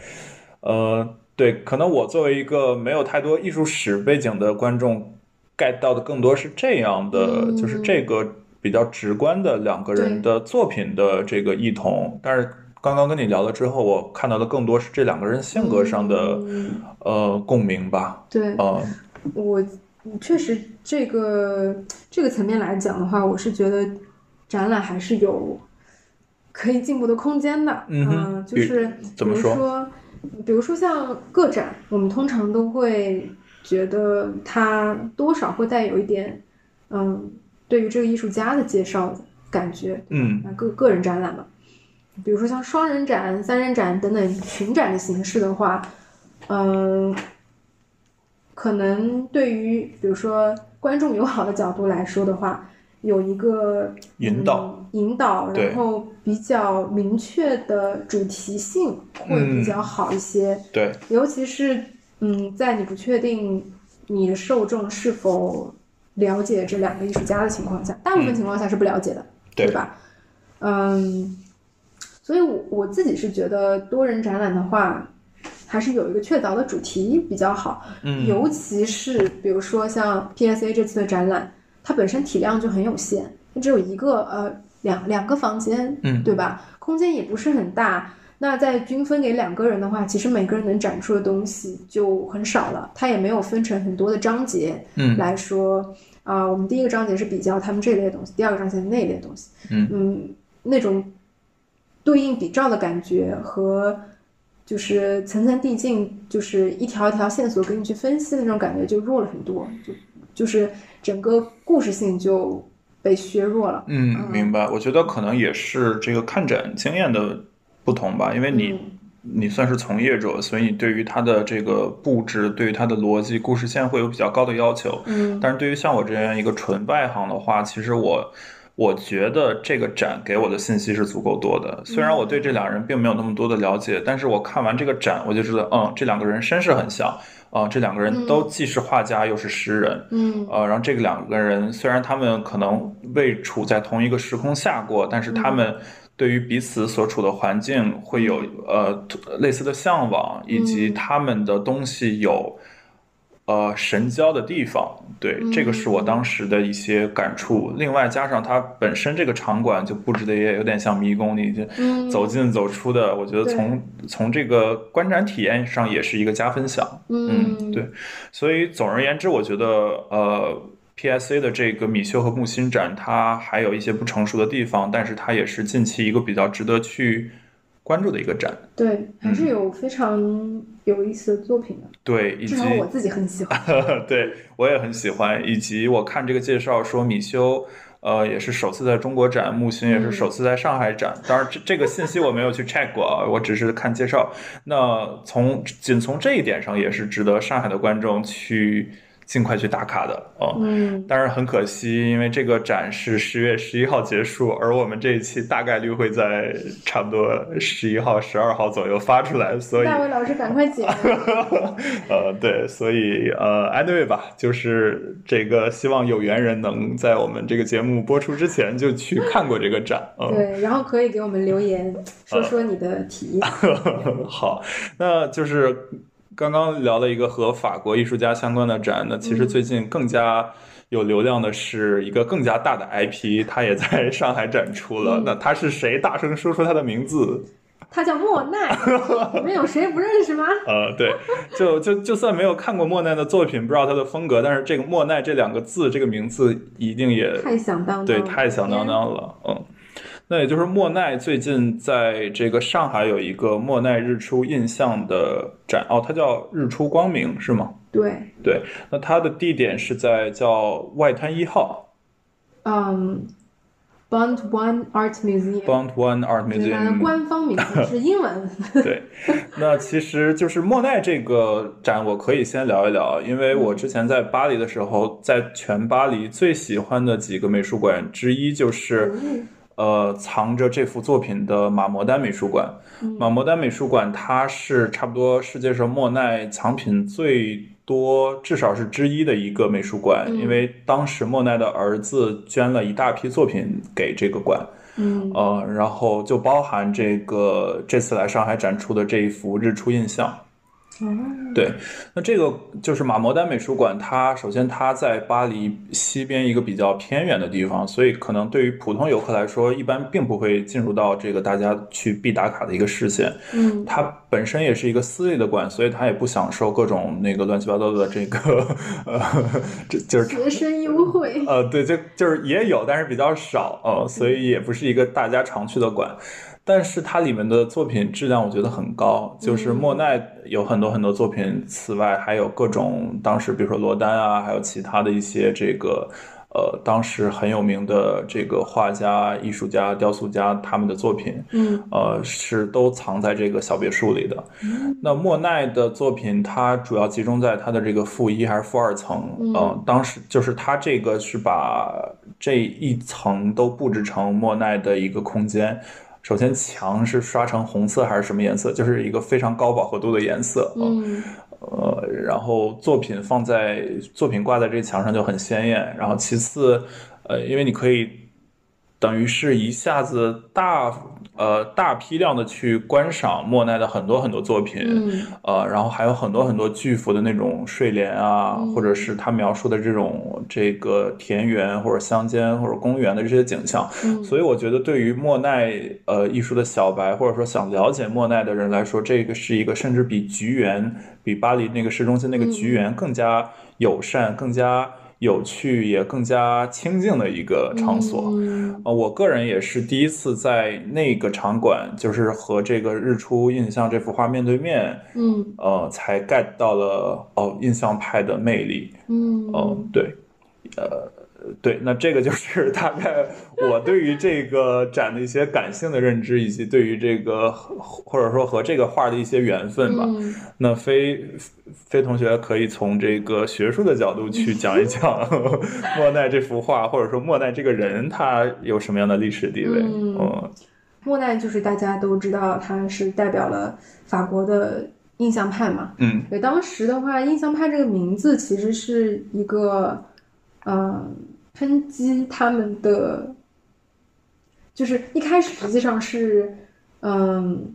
呃，对，可能我作为一个没有太多艺术史背景的观众，get 到的更多是这样的，嗯。就是这个比较直观的两个人的作品的这个异同。但是刚刚跟你聊了之后，我看到的更多是这两个人性格上的、嗯。呃共鸣吧。对，呃，我确实这个这个层面来讲的话，我是觉得展览还是有可以进步的空间的。嗯呃就是比如说说，比如说像个展，我们通常都会觉得它多少会带有一点，嗯，对于这个艺术家的介绍的感觉。嗯那个个人展览嘛，比如说像双人展、三人展等等群展的形式的话，嗯，可能对于比如说观众友好的角度来说的话，有一个引导、嗯引导，然后比较明确的主题性会比较好一些，对，尤其是嗯，在你不确定你的受众是否了解这两个艺术家的情况下，大部分情况下是不了解的，对。吧？嗯，所以我我自己是觉得多人展览的话，还是有一个确凿的主题比较好，嗯。尤其是比如说像 PSA 这次的展览，它本身体量就很有限，它只有一个呃两两个房间，嗯对吧？空间也不是很大。那在均分给两个人的话，其实每个人能展出的东西就很少了。它也没有分成很多的章节嗯来说啊、我们第一个章节是比较他们这类的东西，第二个章节是那类东西。嗯那种对应比照的感觉和就是层层递进，就是一条一条线索给你去分析的那种感觉就弱了很多，就就是整个故事性就被削弱了。嗯，明白。我觉得可能也是这个看展经验的不同吧，因为你、嗯你算是从业者，所以你对于它的这个布置、对于它的逻辑、故事线会有比较高的要求。嗯但是对于像我这样一个纯外行的话，其实我我觉得这个展给我的信息是足够多的。虽然我对这两人并没有那么多的了解，但是我看完这个展，我就知道，嗯，这两个人身世很像，啊、这两个人都既是画家又是诗人。嗯呃，然后这个两个人虽然他们可能未处在同一个时空下过，但是他们对于彼此所处的环境会有呃类似的向往，以及嗯他们的东西有呃神交的地方。对，这个是我当时的一些感触。另外加上它本身这个场馆就布置的也有点像迷宫，你就嗯走进走出的，我觉得从从这个观展体验上也是一个加分项。嗯，对，所以总而言之，我觉得呃，PSA 的这个米修和木心展，它还有一些不成熟的地方，但是它也是近期一个比较值得去关注的一个展。对，还是有非常有意思的作品的，对，以及至少我自己很喜欢。*laughs* 对我也很喜欢，以及我看这个介绍说米修。呃，也是首次在中国展，木心也是首次在上海展。当然，这这个信息我没有去 check 过啊，我只是看介绍。那从仅从这一点上，也是值得上海的观众去尽快去打卡的哦。嗯，当然很可惜，因为这个展是十月十一号结束，而我们这一期大概率会在差不多十一号、十二号左右发出来，所以大卫老师赶快剪。*laughs* 呃，对，所以呃，anyway 吧，就是这个希望有缘人能在我们这个节目播出之前就去看过这个展，嗯。对，然后可以给我们留言，说说你的体验。*laughs* 好，那就是刚刚聊了一个和法国艺术家相关的展，那其实最近更加有流量的是一个更加大的 IP，他也在 *laughs* 上海展出了。那他是谁？大声说出他的名字。他叫莫奈，*laughs* 你们有谁不认识吗？呃，对，就就就算没有看过莫奈的作品，不知道他的风格，但是这个莫奈这两个字，这个名字一定也太响当当，对，太响当当了，嗯。那也就是莫奈最近在这个上海有一个莫奈日出印象的展哦，它叫日出光明是吗？对，对，那它的地点是在叫外滩一号嗯，Bond One Art Museum，Bond One Art 就是它的 Museum。官方名字是英文。*laughs* 对，那其实就是莫奈这个展，我可以先聊一聊，因为我之前在巴黎的时候，在全巴黎最喜欢的几个美术馆之一就是。呃，藏着这幅作品的马摩丹美术馆。马摩丹美术馆，它是差不多世界上莫奈藏品最多，至少是之一的一个美术馆。嗯因为当时莫奈的儿子捐了一大批作品给这个馆，嗯呃，然后就包含这个这次来上海展出的这一幅日出印象。对，那这个就是马摩丹美术馆，它首先它在巴黎西边一个比较偏远的地方，所以可能对于普通游客来说，一般并不会进入到这个大家去必打卡的一个视线。嗯，它本身也是一个私立的馆，所以它也不享受各种那个乱七八糟的这个呃，这就是学生优惠。呃，对，就就是也有，但是比较少呃，所以也不是一个大家常去的馆。但是它里面的作品质量我觉得很高，就是莫奈有很多很多作品，此外还有各种当时比如说罗丹啊，还有其他的一些这个呃当时很有名的这个画家、艺术家、雕塑家他们的作品，嗯呃是都藏在这个小别墅里的。那莫奈的作品，它主要集中在他的这个负一还是负二层？嗯呃当时就是他这个是把这一层都布置成莫奈的一个空间。首先，墙是刷成红色还是什么颜色？就是一个非常高饱和度的颜色。呃嗯呃，然后作品放在作品挂在这墙上就很鲜艳。然后其次，呃，因为你可以等于是一下子大呃大批量的去观赏莫奈的很多很多作品，嗯呃，然后还有很多很多巨幅的那种睡莲啊，嗯或者是他描述的这种这个田园或者乡间或者公园的这些景象。嗯所以我觉得对于莫奈呃艺术的小白，或者说想了解莫奈的人来说，这个是一个甚至比菊园、比巴黎那个市中心那个菊园更加友善、更加有趣，也更加清静的一个场所。嗯呃，我个人也是第一次在那个场馆，就是和这个日出印象这幅画面对面，嗯呃，才 get 到了哦印象派的魅力。嗯嗯，对，呃，对，那这个就是大概我对于这个展的一些感性的认知，以及对于这个或者说和这个画的一些缘分吧。嗯那飞飞同学可以从这个学术的角度去 *laughs* 讲一讲莫奈这幅画，或者说莫奈这个人他有什么样的历史地位？嗯嗯莫奈就是大家都知道，他是代表了法国的印象派嘛。嗯对，当时的话，印象派这个名字其实是一个，呃，抨击他们的，就是一开始实际上是，嗯、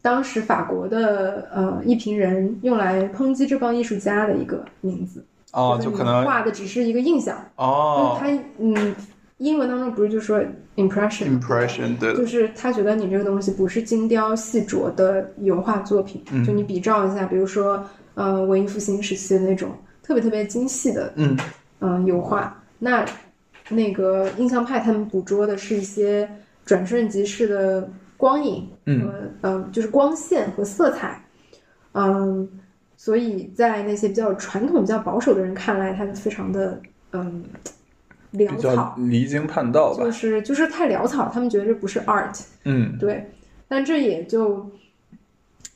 当时法国的呃一评人用来抨击这帮艺术家的一个名字。哦，就就是可能画的只是一个印象，哦他嗯，英文当中不是就说 impression impression 对的，就是他觉得你这个东西不是精雕细琢的油画作品，嗯就你比照一下，比如说呃文艺复兴时期的那种特别特别精细的嗯嗯、呃油画，那那个印象派他们捕捉的是一些转瞬即逝的光影和嗯呃就是光线和色彩，嗯，所以在那些比较传统、比较保守的人看来，他就非常的嗯潦草，离经叛道吧就。是就是太潦草，他们觉得这不是 art。嗯对，但这也就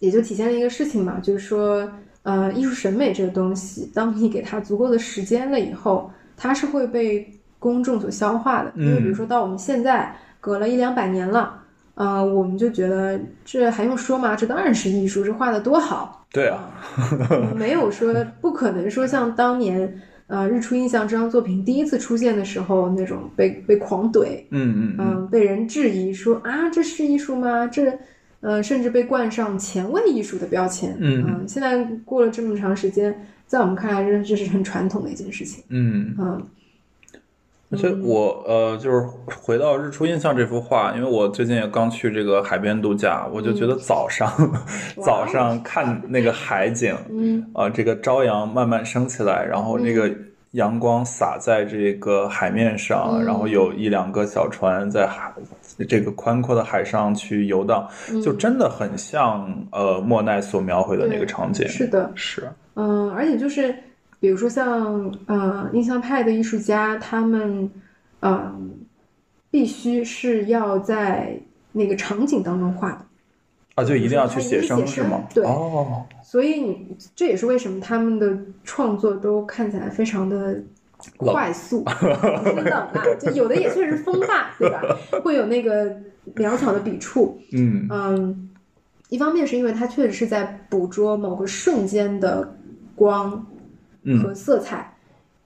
也就体现了一个事情嘛，就是说，呃，艺术审美这个东西，当你给它足够的时间了以后，它是会被公众所消化的。因为比如说到我们现在隔了一两百年了，呃，我们就觉得这还用说吗？这当然是艺术，这画的多好。对啊，没有说不可能说像当年。呃，《日出印象》这张作品第一次出现的时候，那种被被狂怼，嗯嗯嗯嗯，被人质疑说啊，这是艺术吗？这，呃，甚至被冠上前卫艺术的标签。嗯现在过了这么长时间，在我们看来，这这是很传统的一件事情。嗯。嗯而且我呃，就是回到《日出印象》这幅画，因为我最近也刚去这个海边度假，我就觉得早上、早上看那个海景，*laughs* 嗯啊，这个朝阳慢慢升起来，然后那个阳光洒在这个海面上，嗯然后有一两个小船在海这个宽阔的海上去游荡，就真的很像呃莫奈所描绘的那个场景。是的，是，嗯，而且就是比如说像呃印象派的艺术家，他们嗯必须是要在那个场景当中画的。啊，就一定要去写生是吗？对哦，所以你这也是为什么他们的创作都看起来非常的冷快速，*laughs* 冷啊，就有的也确实风大，*laughs* 对吧？会有那个潦草的笔触，嗯嗯，一方面是因为它确实是在捕捉某个瞬间的光和嗯色彩，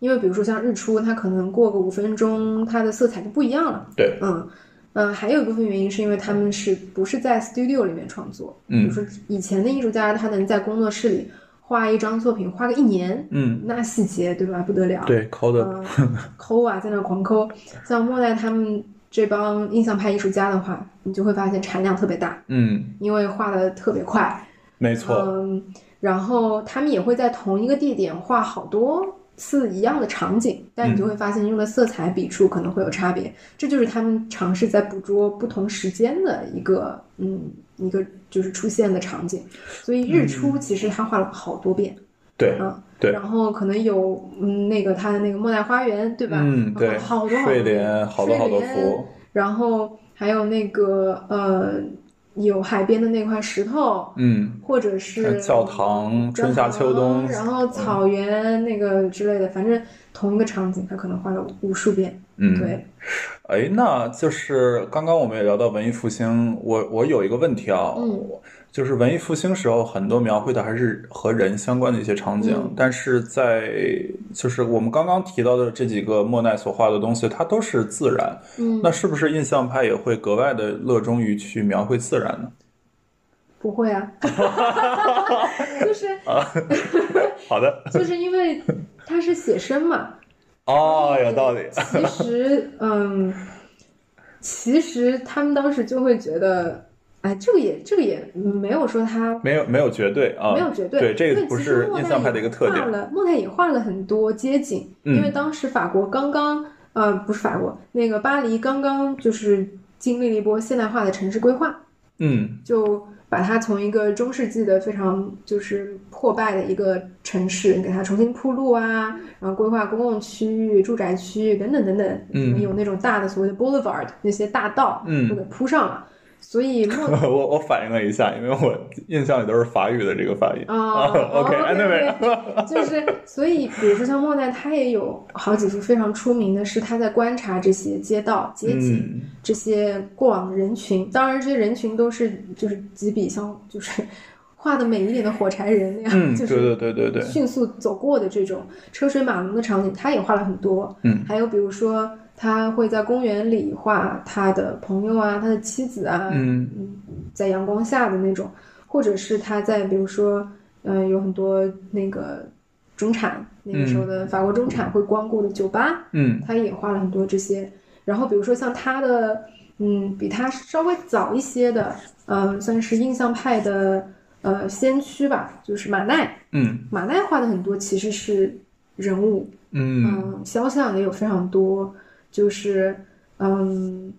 因为比如说像日出，它可能过个五分钟，它的色彩就不一样了。对，嗯，嗯，还有一部分原因是因为他们是不是在 studio 里面创作？嗯比如说以前的艺术家，他能在工作室里画一张作品，画个一年，嗯，那细节对吧？不得了。对，抠的，嗯，*laughs* 抠啊，在那狂抠。像莫奈他们这帮印象派艺术家的话，你就会发现产量特别大，嗯，因为画的特别快。没错，嗯，然后他们也会在同一个地点画好多次一样的场景，但你就会发现用的色彩笔触可能会有差别。这就是他们尝试在捕捉不同时间的一个嗯一个就是出现的场景。所以日出其实他画了好多遍。对，嗯，对然后可能有嗯那个他的那个莫奈花园，对吧？嗯，对，好多好多睡莲，好多好多幅，然后还有那个呃有海边的那块石头，嗯，或者是教堂，春夏秋冬，然后草原那个之类的，反正同一个场景，他可能画了无数遍。嗯，对，哎，那就是刚刚我们也聊到文艺复兴，我我有一个问题啊，嗯就是文艺复兴时候很多描绘的还是和人相关的一些场景，嗯。但是在就是我们刚刚提到的这几个莫奈所画的东西，它都是自然，嗯，那是不是印象派也会格外的热衷于去描绘自然呢？不会啊，*laughs* 就是 *laughs* 好的，就是因为他是写生嘛，哦，有道理，其实，嗯，其实他们当时就会觉得，哎，这个也这个也没有说他没有没有绝对啊，没有绝对，对，这个不是莫奈印象派的一个特点，画了莫奈也画了很多街景，嗯因为当时法国刚刚，呃，不是法国，那个巴黎刚刚就是经历了一波现代化的城市规划，嗯就把它从一个中世纪的非常就是破败的一个城市，给它重新铺路啊，然后规划公共区域、住宅区域等等等等，嗯有那种大的所谓的 boulevard 那些大道，嗯都给铺上了。所以 *laughs* 莫我我反应了一下，因为我印象里都是法语的这个发音。啊 OK，anyway，就是 *laughs* 所以，比如说像莫奈，他也有好几幅非常出名的，是他在观察这些街道、街景、嗯这些过往的人群。当然，这些人群都是就是几笔像就是画的美一点的火柴人那样，嗯，就是对对对对，迅速走过的这种车水马龙的场景，他也画了很多。嗯还有比如说，他会在公园里画他的朋友啊，他的妻子啊，嗯。在阳光下的那种，或者是他在比如说，嗯、有很多那个中产那个时候的法国中产会光顾的酒吧，嗯。他也画了很多这些。然后比如说像他的，嗯，比他稍微早一些的，嗯、算是印象派的呃先驱吧，就是马奈。嗯。马奈画的很多其实是人物，嗯。嗯，肖像也有非常多，就是嗯，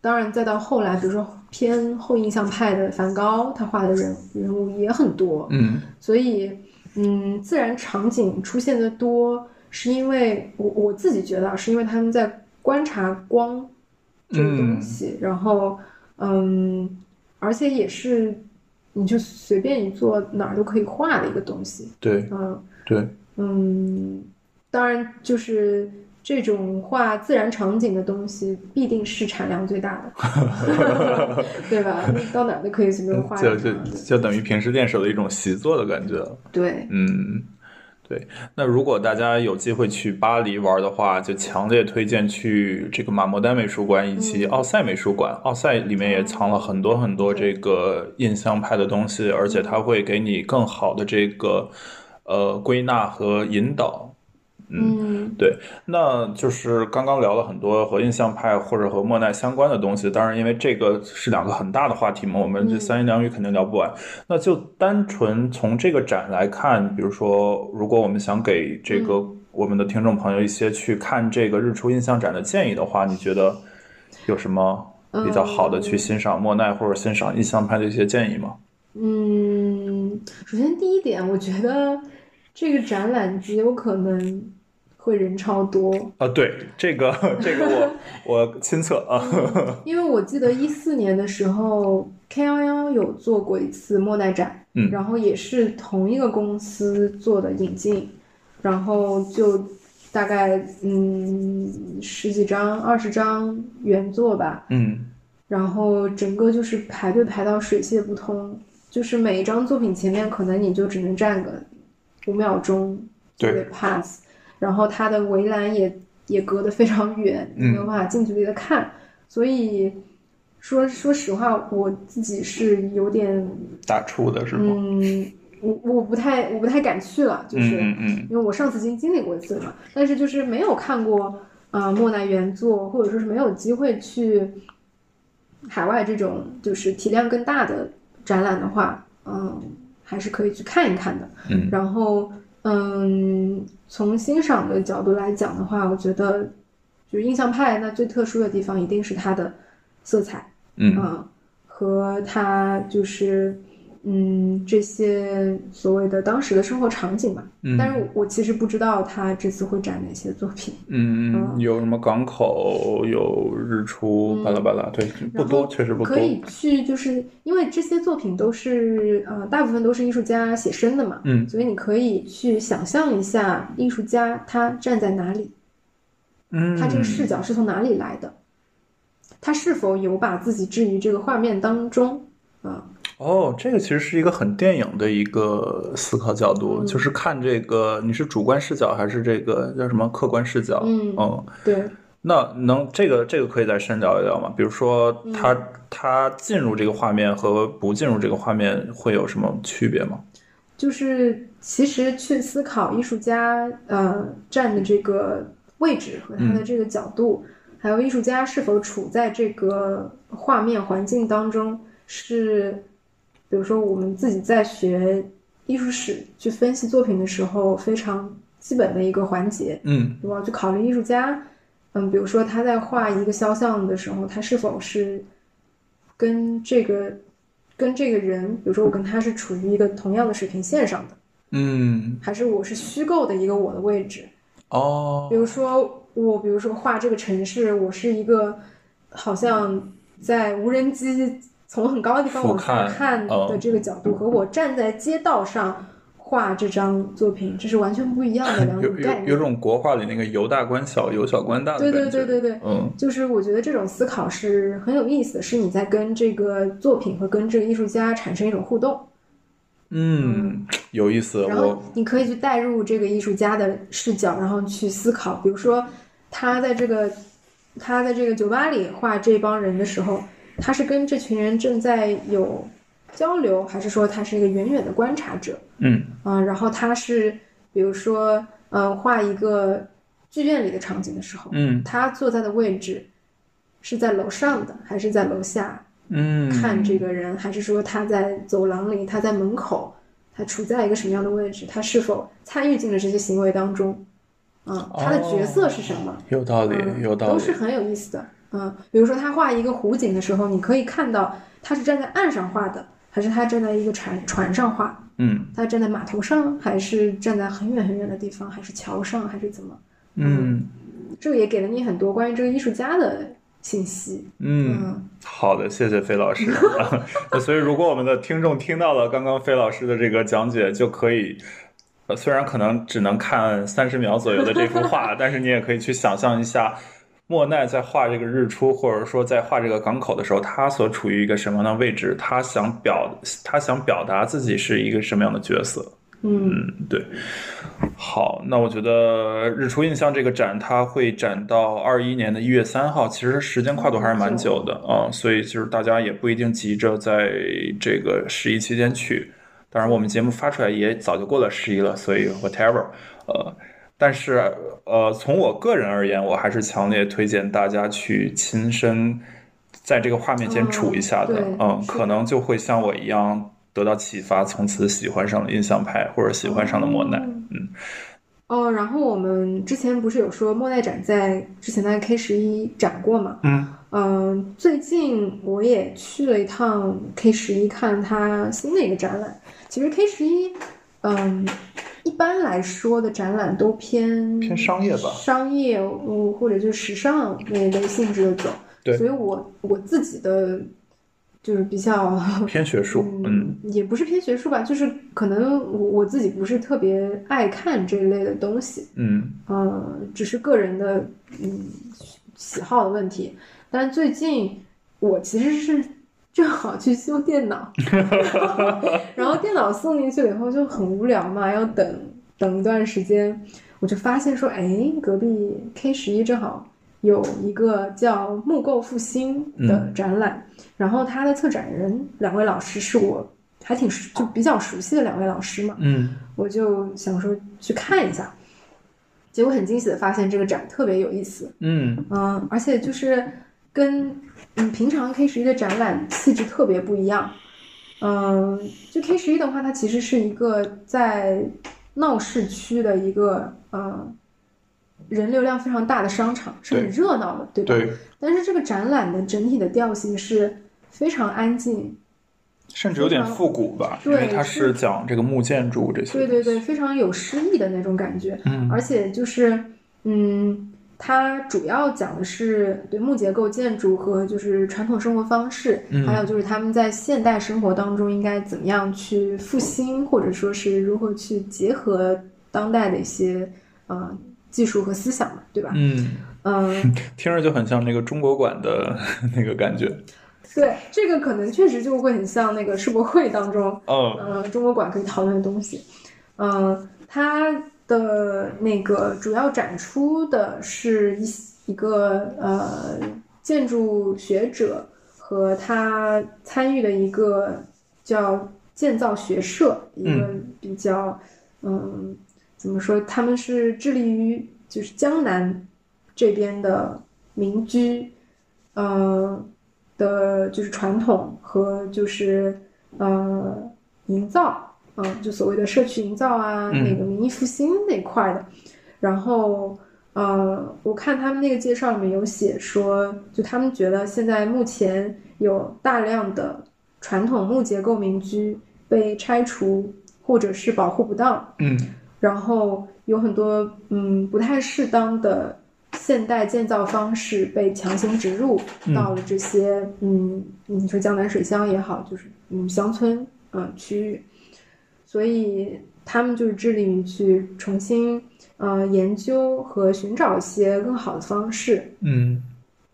当然再到后来，比如说偏后印象派的梵高，他画的人人物也很多，嗯所以嗯，自然场景出现的多，是因为我我自己觉得啊，是因为他们在观察光这个东西，然后嗯，而且也是你就随便一做哪儿都可以画的一个东西，对嗯。对，嗯，当然就是这种画自然场景的东西，必定是产量最大的，*laughs* 对吧？到哪儿都可以随便画就就。就等于平时练手的一种习作的感觉。对，嗯，对。那如果大家有机会去巴黎玩的话，就强烈推荐去这个马莫丹美术馆以及嗯奥赛美术馆。奥赛里面也藏了很多很多这个印象派的东西，而且它会给你更好的这个呃归纳和引导。嗯对，那就是刚刚聊了很多和印象派或者和莫奈相关的东西。当然，因为这个是两个很大的话题嘛，我们这嗯三言两语肯定聊不完。那就单纯从这个展来看，比如说，如果我们想给这个嗯我们的听众朋友一些去看这个日出印象展的建议的话，你觉得有什么比较好的去欣赏莫奈或者欣赏印象派的一些建议吗？嗯，首先第一点，我觉得这个展览极有可能会人超多，啊，对，这个这个我 *laughs* 我亲测啊，因为我记得一四年的时候，K 幺幺有做过一次莫奈展，嗯。然后也是同一个公司做的引进，然后就大概嗯十几张、二十张原作吧，嗯。然后整个就是排队排到水泄不通，就是每一张作品前面可能你就只能站个五秒钟就对 pass，然后它的围栏也也隔得非常远，没有办法近距离的看，所以说说实话，我自己是有点打怵的是吗？嗯，我我不太我不太敢去了，就是、嗯嗯因为我上次已经经历过一次嘛，但是就是没有看过呃莫奈原作，或者说是没有机会去海外这种就是体量更大的展览的话，嗯，还是可以去看一看的。嗯然后，嗯，从欣赏的角度来讲的话，我觉得就是印象派那最特殊的地方一定是它的色彩，嗯。嗯，和它就是嗯这些所谓的当时的生活场景吧。嗯但是我我其实不知道他这次会展哪些作品。嗯嗯，有什么港口，有日出，巴拉巴拉，对，不多，确实不多可。以去，就是因为这些作品都是呃，大部分都是艺术家写生的嘛，嗯所以你可以去想象一下艺术家他站在哪里，嗯，他这个视角是从哪里来的，他是否有把自己置于这个画面当中啊？哦，这个其实是一个很电影的一个思考角度，嗯就是看这个你是主观视角还是这个叫什么客观视角？嗯嗯，对，那能这个这个可以再深聊一聊吗？比如说嗯他、他进入这个画面和不进入这个画面会有什么区别吗？就是其实去思考艺术家呃站的这个位置和他的这个角度，还有艺术家是否处在这个画面环境当中，是比如说我们自己在学艺术史去分析作品的时候非常基本的一个环节。嗯我要去考虑艺术家，嗯，比如说他在画一个肖像的时候，他是否是跟这个跟这个人，比如说我跟他是处于一个同样的水平线上的，嗯还是我是虚构的一个我的位置？哦比如说我，比如说画这个城市，我是一个好像在无人机从很高的地方往下看哦的这个角度，和我站在街道上画这张作品，这是完全不一样的两有种概念。有有种国画里那个由大观小，由小观大的对感觉。对对对对，嗯就是我觉得这种思考是很有意思的，是你在跟这个作品和跟这个艺术家产生一种互动，嗯，有意思。然后你可以去带入这个艺术家的视角，然后去思考，比如说他在这个他在这个酒吧里画这帮人的时候，他是跟这群人正在有交流，还是说他是一个远远的观察者？嗯嗯，然后他是比如说嗯画一个剧院里的场景的时候，嗯他坐在的位置是在楼上的还是在楼下嗯，看这个人，还是说他在走廊里，他在门口，他处在一个什么样的位置，他是否参与进了这些行为当中？嗯，他的角色是什么？有道理，嗯，有道理都是。很有意思的。嗯，比如说他画一个湖景的时候，你可以看到他是站在岸上画的，还是他站在一个船船上画？嗯他站在码头上，还是站在很远很远的地方，还是桥上，还是怎么？嗯这个也给了你很多关于这个艺术家的信息。嗯。嗯好的，谢谢飞老师。*laughs* 那所以，如果我们的听众听到了刚刚飞老师的这个讲解，就可以，呃，虽然可能只能看三十秒左右的这幅画，*laughs* 但是你也可以去想象一下，莫奈在画这个日出，或者说在画这个港口的时候，他所处于一个什么样的位置，他想表他想表达自己是一个什么样的角色。嗯嗯，对。好，那我觉得日出印象这个展，它会展到二一年的一月三号，其实时间跨度还是蛮久的啊、所以就是大家也不一定急着在这个十一期间去。当然，我们节目发出来也早就过了十一了，所以 whatever，呃，但是呃，从我个人而言，我还是强烈推荐大家去亲身在这个画面前嗯处一下的，对嗯，可能就会像我一样得到启发，从此喜欢上了印象派，或者喜欢上了莫奈。嗯哦，然后我们之前不是有说莫奈展在之前在 K 十一展过嘛？嗯嗯，最近我也去了一趟 K 十一看他新的一个展览。其实 K 十一，嗯，一般来说的展览都偏偏商业吧商业嗯或者就是时尚那一类性质的走。对所以我我自己的就是比较偏学术，嗯也不是偏学术吧，就是可能我我自己不是特别爱看这一类的东西，嗯嗯，只是个人的嗯喜好的问题。但最近我其实是正好去修电脑，*laughs* 然后电脑送进去了以后就很无聊嘛，要等等一段时间，我就发现说，哎，隔壁 K 十一正好有一个叫“木构复兴”的展览，然后它的策展人两位老师是我还挺熟就比较熟悉的两位老师嘛，嗯。我就想说去看一下，结果很惊喜的发现这个展特别有意思，嗯。嗯，而且就是跟嗯平常 K 十一的展览气质特别不一样。嗯，就 K 十一的话，它其实是一个在闹市区的一个呃人流量非常大的商场，是很热闹的，对吧？对，但是这个展览的整体的调性是非常安静，甚至有点复古吧，因对为它是讲这个木建筑这些。对对对，，非常有诗意的那种感觉。嗯而且就是，嗯，它主要讲的是对木结构建筑和就是传统生活方式，嗯还有就是他们在现代生活当中应该怎么样去复兴，或者说是如何去结合当代的一些呃技术和思想嘛，对吧？嗯，嗯，*laughs* 听着就很像那个中国馆的 *laughs* 那个感觉。对，这个可能确实就会很像那个世博会当中，嗯呃，中国馆可以讨论的东西。嗯、它的那个主要展出的是一一个呃建筑学者和他参与的一个叫建造学社，一个比较嗯怎么说？他们是致力于就是江南这边的民居，呃的就是传统和就是呃营造，嗯、就所谓的社区营造啊，嗯那个文艺复兴那块儿的。然后呃，我看他们那个介绍里面有写说，就他们觉得现在目前有大量的传统木结构民居被拆除或者是保护不当，嗯。然后有很多嗯不太适当的现代建造方式被强行植入嗯。到了这些嗯你说江南水乡也好，就是嗯乡村嗯、呃区域，所以他们就是致力于去重新呃研究和寻找一些更好的方式。嗯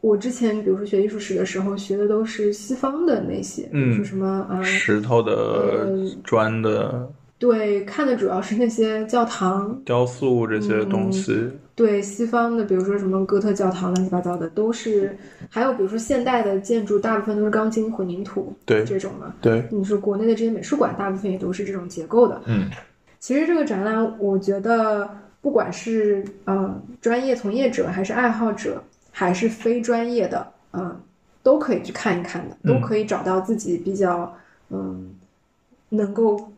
我之前比如说学艺术史的时候学的都是西方的那些，比如说什么啊、呃石头的、砖的、对，看的主要是那些教堂，雕塑这些东西。对西方的，比如说什么哥特教堂，乱七八糟的都是，还有比如说现代的建筑，大部分都是钢筋混凝土对这种的。对，你说国内的这些美术馆，大部分也都是这种结构的。嗯其实这个展览，我觉得不管是呃专业从业者，还是爱好者，还是非专业的，嗯、都可以去看一看的，嗯都可以找到自己比较嗯能够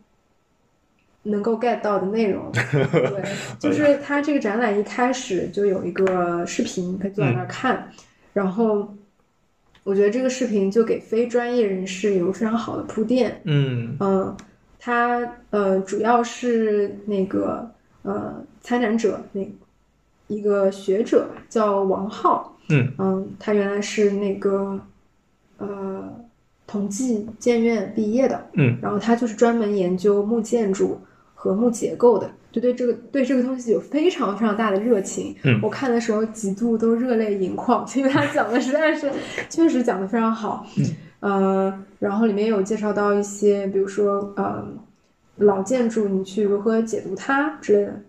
能够 get 到的内容。对，就是他这个展览一开始就有一个视频，可以坐在那儿看，然后。我觉得这个视频就给非专业人士有非常好的铺垫，嗯嗯，他呃主要是那个呃参展者那一个学者叫王浩，嗯嗯，他原来是那个呃同济建院毕业的，嗯然后他就是专门研究木建筑和木结构的，就对这个对这个东西有非常非常大的热情。嗯我看的时候几度都热泪盈眶，因为他讲的实在是 *laughs* 确实讲的非常好。呃，然后里面有介绍到一些，比如说呃老建筑，你去如何解读它之类的。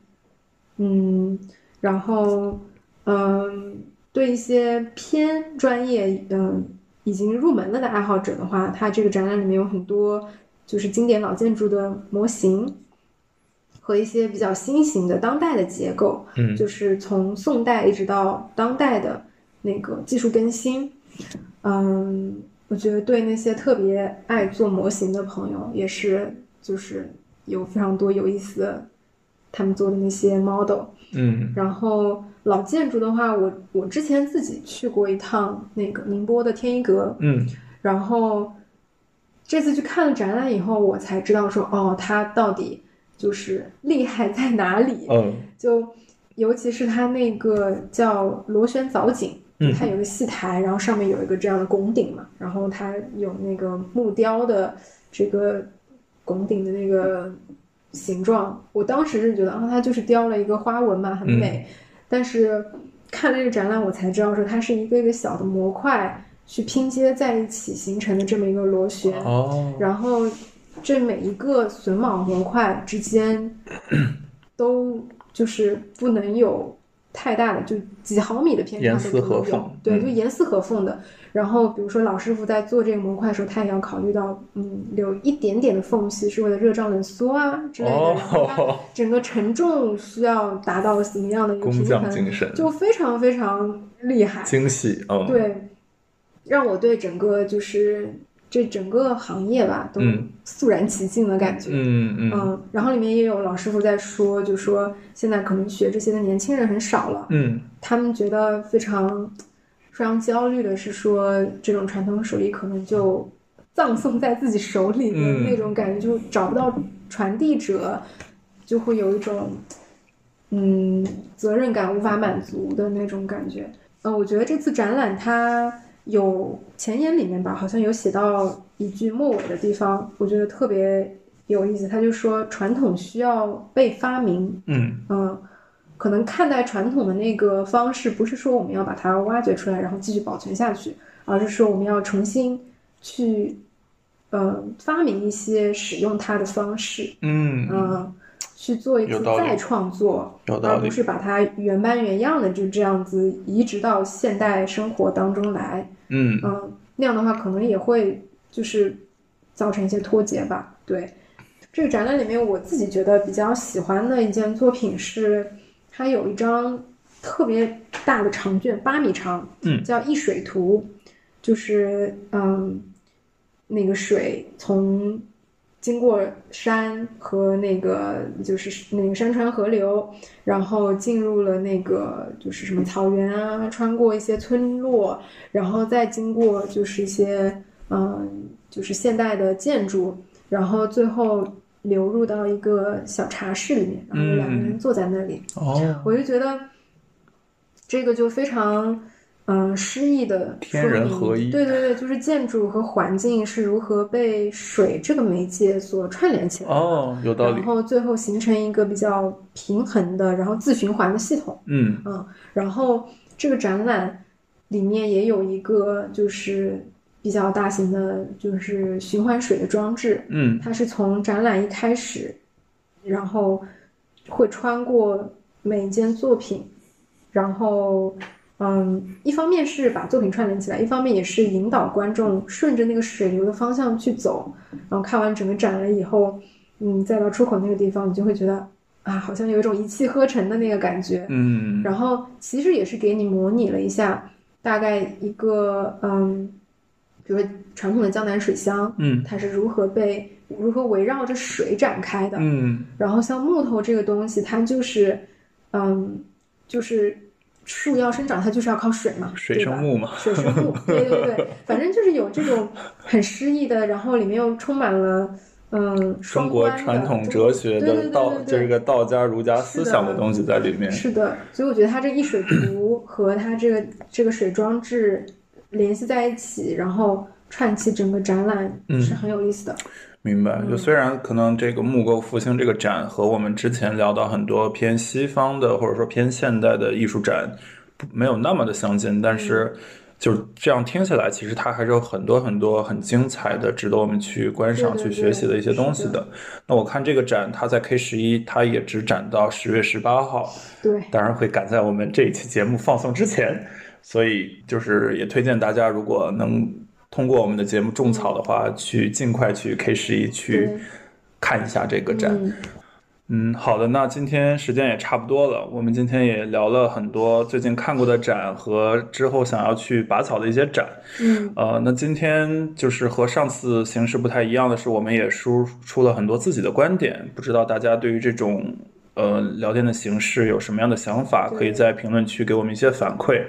嗯，然后嗯、对一些偏专业嗯、已经入门了的爱好者的话，它这个展览里面有很多就是经典老建筑的模型。和一些比较新型的当代的结构，嗯。就是从宋代一直到当代的那个技术更新，嗯，我觉得对那些特别爱做模型的朋友，也是就是有非常多有意思的他们做的那些 model。嗯。然后老建筑的话，我我之前自己去过一趟那个宁波的天一阁，嗯。然后这次去看了展览以后，我才知道说，哦，它到底就是厉害在哪里。嗯 *laughs* 就尤其是它那个叫螺旋藻井，嗯它有个戏台，然后上面有一个这样的拱顶嘛，然后它有那个木雕的这个拱顶的那个形状，我当时是觉得啊，它就是雕了一个花纹嘛，很美。但是看了这个展览，我才知道说它是一个一个小的模块去拼接在一起形成的这么一个螺旋。哦然后这每一个榫卯模块之间 *clears throat* 都就是不能有太大的，就几毫米的偏差严丝合缝，对，嗯。就严丝合缝的。然后比如说老师傅在做这个模块的时候，他也要考虑到，嗯，留一点点的缝隙是为了热胀冷缩啊之类的，哦，整个承重需要达到什么样的一个工平衡，匠精神，就非常非常厉害。精细，嗯，，对，让我对整个就是这整个行业吧都嗯肃然起敬的感觉。嗯嗯嗯，然后里面也有老师傅在说，就说现在可能学这些的年轻人很少了，嗯他们觉得非常非常焦虑的是说，这种传统手艺可能就葬送在自己手里的嗯那种感觉，就找不到传递者，就会有一种嗯责任感无法满足的那种感觉。嗯，我觉得这次展览它有前言里面吧，好像有写到一句末尾的地方，我觉得特别有意思。他就说传统需要被发明，嗯。嗯，可能看待传统的那个方式，不是说我们要把它挖掘出来，然后继续保存下去，而是说我们要重新去，呃，发明一些使用它的方式，嗯。嗯，去做一次再创作，而不是把它原班原样的就这样子移植到现代生活当中来，嗯嗯，那样的话可能也会就是造成一些脱节吧。对，这个展览里面我自己觉得比较喜欢的一件作品是，它有一张特别大的长卷，八米长，嗯叫《一水图》，就是嗯，那个水从。经过山和那个就是那个山川河流，然后进入了那个就是什么草原啊，穿过一些村落，然后再经过就是一些嗯，就是现代的建筑，然后最后流入到一个小茶室里面，然后两个人坐在那里，哦，我就觉得这个就非常嗯诗意的天人合一对对对，就是建筑和环境是如何被水这个媒介所串联起来的。哦，有道理然，后最后形成一个比较平衡的，然后自循环的系统。嗯嗯，然后这个展览里面也有一个就是比较大型的，就是循环水的装置，嗯它是从展览一开始，然后会穿过每一件作品，然后嗯，一方面是把作品串联起来，一方面也是引导观众顺着那个水流的方向去走，然后看完整个展了以后，嗯，再到出口那个地方，你就会觉得啊，好像有一种一气呵成的那个感觉。嗯然后其实也是给你模拟了一下，大概一个嗯，比如说传统的江南水乡，嗯它是如何被如何围绕着水展开的。嗯然后像木头这个东西，它就是嗯，就是树要生长，它就是要靠水嘛，水生木嘛，水生木，对对对，*laughs* 反正就是有这种很诗意的，然后里面又充满了嗯中国传统哲学的道，对对这个道家儒家思想的东西在里面。是的，所以我觉得它这一水图和它这个这个水装置联系在一起，然后串起整个展览嗯是很有意思的。明白，嗯就虽然可能这个木构复兴这个展和我们之前聊到很多偏西方的或者说偏现代的艺术展不没有那么的相近，但是嗯。就是这样听起来，其实它还是有很多很多很精彩的、值得我们去观赏、去学习的一些东西的的。那我看这个展，它在 K 十一，它也只展到十月十八号，对，当然会赶在我们这一期节目放送之前，所以就是也推荐大家，如果能通过我们的节目种草的话，去尽快去 K 十一去看一下这个展。嗯，嗯，好的，那今天时间也差不多了，我们今天也聊了很多最近看过的展和之后想要去拔草的一些展。嗯呃，那今天就是和上次形式不太一样的是，我们也输出了很多自己的观点，不知道大家对于这种呃聊天的形式有什么样的想法，可以在评论区给我们一些反馈。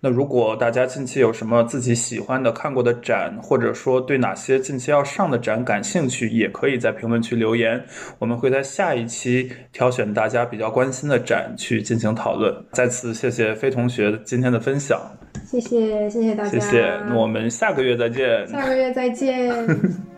那如果大家近期有什么自己喜欢的、看过的展，或者说对哪些近期要上的展感兴趣，也可以在评论区留言，我们会在下一期挑选大家比较关心的展去进行讨论。再次谢谢飞同学今天的分享，谢谢谢谢大家，谢谢，那我们下个月再见。下个月再见。*laughs*